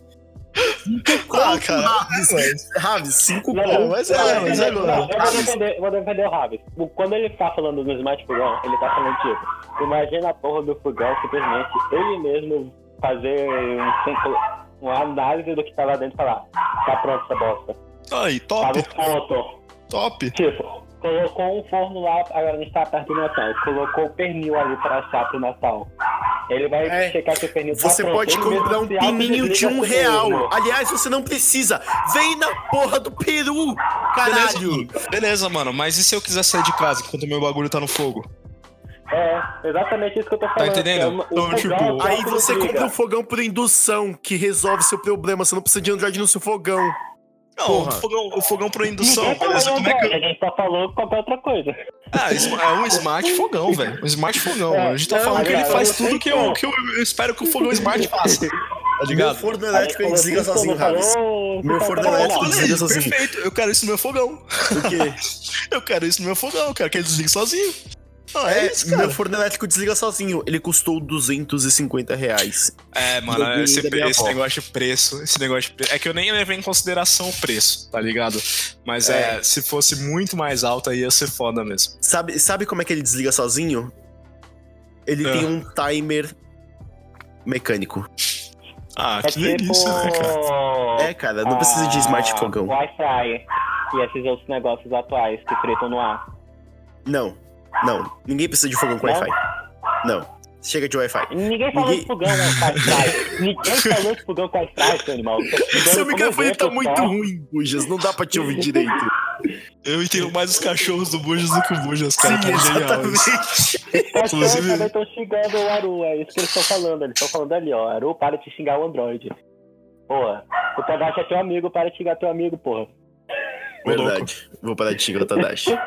5 Ah, conto, cara. Raves. Raves, 5 Não, conto. mas eu vou é, mas defender- agora. não, eu vou defender, vou defender o Raves. Quando ele tá falando no Smart Fogão, ele tá falando tipo, imagina a porra do fogão simplesmente ele mesmo fazer um, uma análise do que tá lá dentro e falar, tá pronto essa bosta. Aí, Paga top, o ponto. top. Tipo, colocou um forno lá, agora a gente tá perto do Natal. Colocou o pernil ali pra assar pro Natal. Ele vai É, checar se o pernil tá Você pronto. pode Ele comprar um pininho de um real. mesmo. Aliás, você não precisa. Vem na porra do peru, caralho. Beleza, beleza, mano. Mas e se eu quiser sair de casa enquanto meu bagulho tá no fogo? É, exatamente isso que eu tô falando. entendendo? que é Então, fogão tipo, Aí você compra um fogão por indução que resolve seu problema. Você não precisa de Android no seu fogão. Não, Porra. o fogão, o fogão por indução, beleza. Como é que. A gente só falou qualquer outra coisa. Ah, isso é um smart fogão, velho. Um smart fogão. É, a gente tá falando que ele faz tudo que eu, que eu, eu espero que o fogão smart faça. Tá Meu ligado? forno elétrico ele desliga sozinho, Raves. Meu forno Tá elétrico desliga sozinho. Perfeito, eu quero isso no meu fogão. Por quê? Eu quero isso no meu fogão, eu quero que ele desligue sozinho. Ah, É, é isso, cara. meu forno elétrico desliga sozinho. Ele custou 250 reais. É, mano, esse, esse negócio de preço, esse negócio de preço. É que eu nem levei em consideração o preço, tá ligado? Mas é, É. se fosse muito mais alto, aí ia ser foda mesmo. Sabe, sabe como é que ele desliga sozinho? Ele Ah. tem um timer mecânico. Ah, É que delícia, né, cara? tipo... É, cara, não precisa de smart ah, fogão. Wi-Fi e esses outros negócios atuais que fritam no ar. Não, não. Ninguém precisa de fogão com? Wi-Fi. Não. Chega de Wi-Fi. Ninguém falou Ninguém- de fogão né, com Wi-Fi. Ninguém falou de fogão com Wi-Fi, seu animal. Seu microfone tá muito ruim, Bujas. Não dá pra te ouvir direito. Eu entendo mais os cachorros do Bujas do que o Bujas, cara. Sim, tá exatamente. Os cachorros Inclusive- também estão xingando o Aru, é isso que eles estão falando. Eles estão falando ali, ó. Aru, para de xingar o Android. Porra, o Tadashi é teu amigo, para de xingar teu amigo, porra. Verdade. Vou parar de xingar o Tadashi.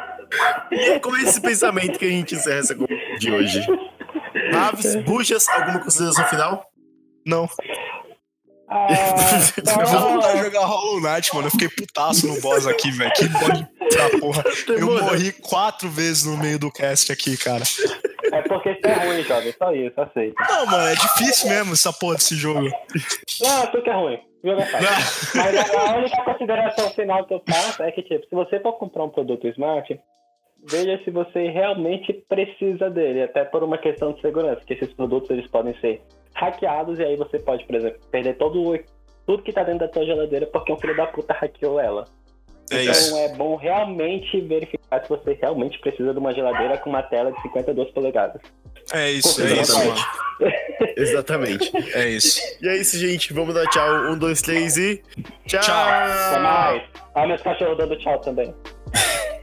E é com esse pensamento que a gente encerra essa conversa de hoje. Aves, Bujas, alguma consideração final? Não. Ah, Eu vou voltar a jogar Hollow Knight, mano. Eu fiquei putaço no boss aqui, velho. Que boss da porra. Eu Demorou. morri quatro vezes no meio do cast aqui, cara. É porque isso é ruim, jovem. Só isso, aceita. Não, mano, é difícil mesmo essa porra desse jogo. Não, tu que é ruim. Jogo é fácil. Mas a, única consideração final que eu faço é que, tipo, se você for comprar um produto smart, veja se você realmente precisa dele, até por uma questão de segurança, que esses produtos eles podem ser hackeados e aí você pode, por exemplo, perder todo o- tudo que tá dentro da tua geladeira porque um filho da puta hackeou ela. É então isso. é bom realmente verificar se você realmente precisa de uma geladeira com uma tela de 52 polegadas. É isso, é isso, Exatamente. mano. Exatamente. É isso. E é isso, gente. Vamos dar tchau. Um, dois, três e. Tchau! Tchau. Até mais. Olha meus cachorros dando tchau também.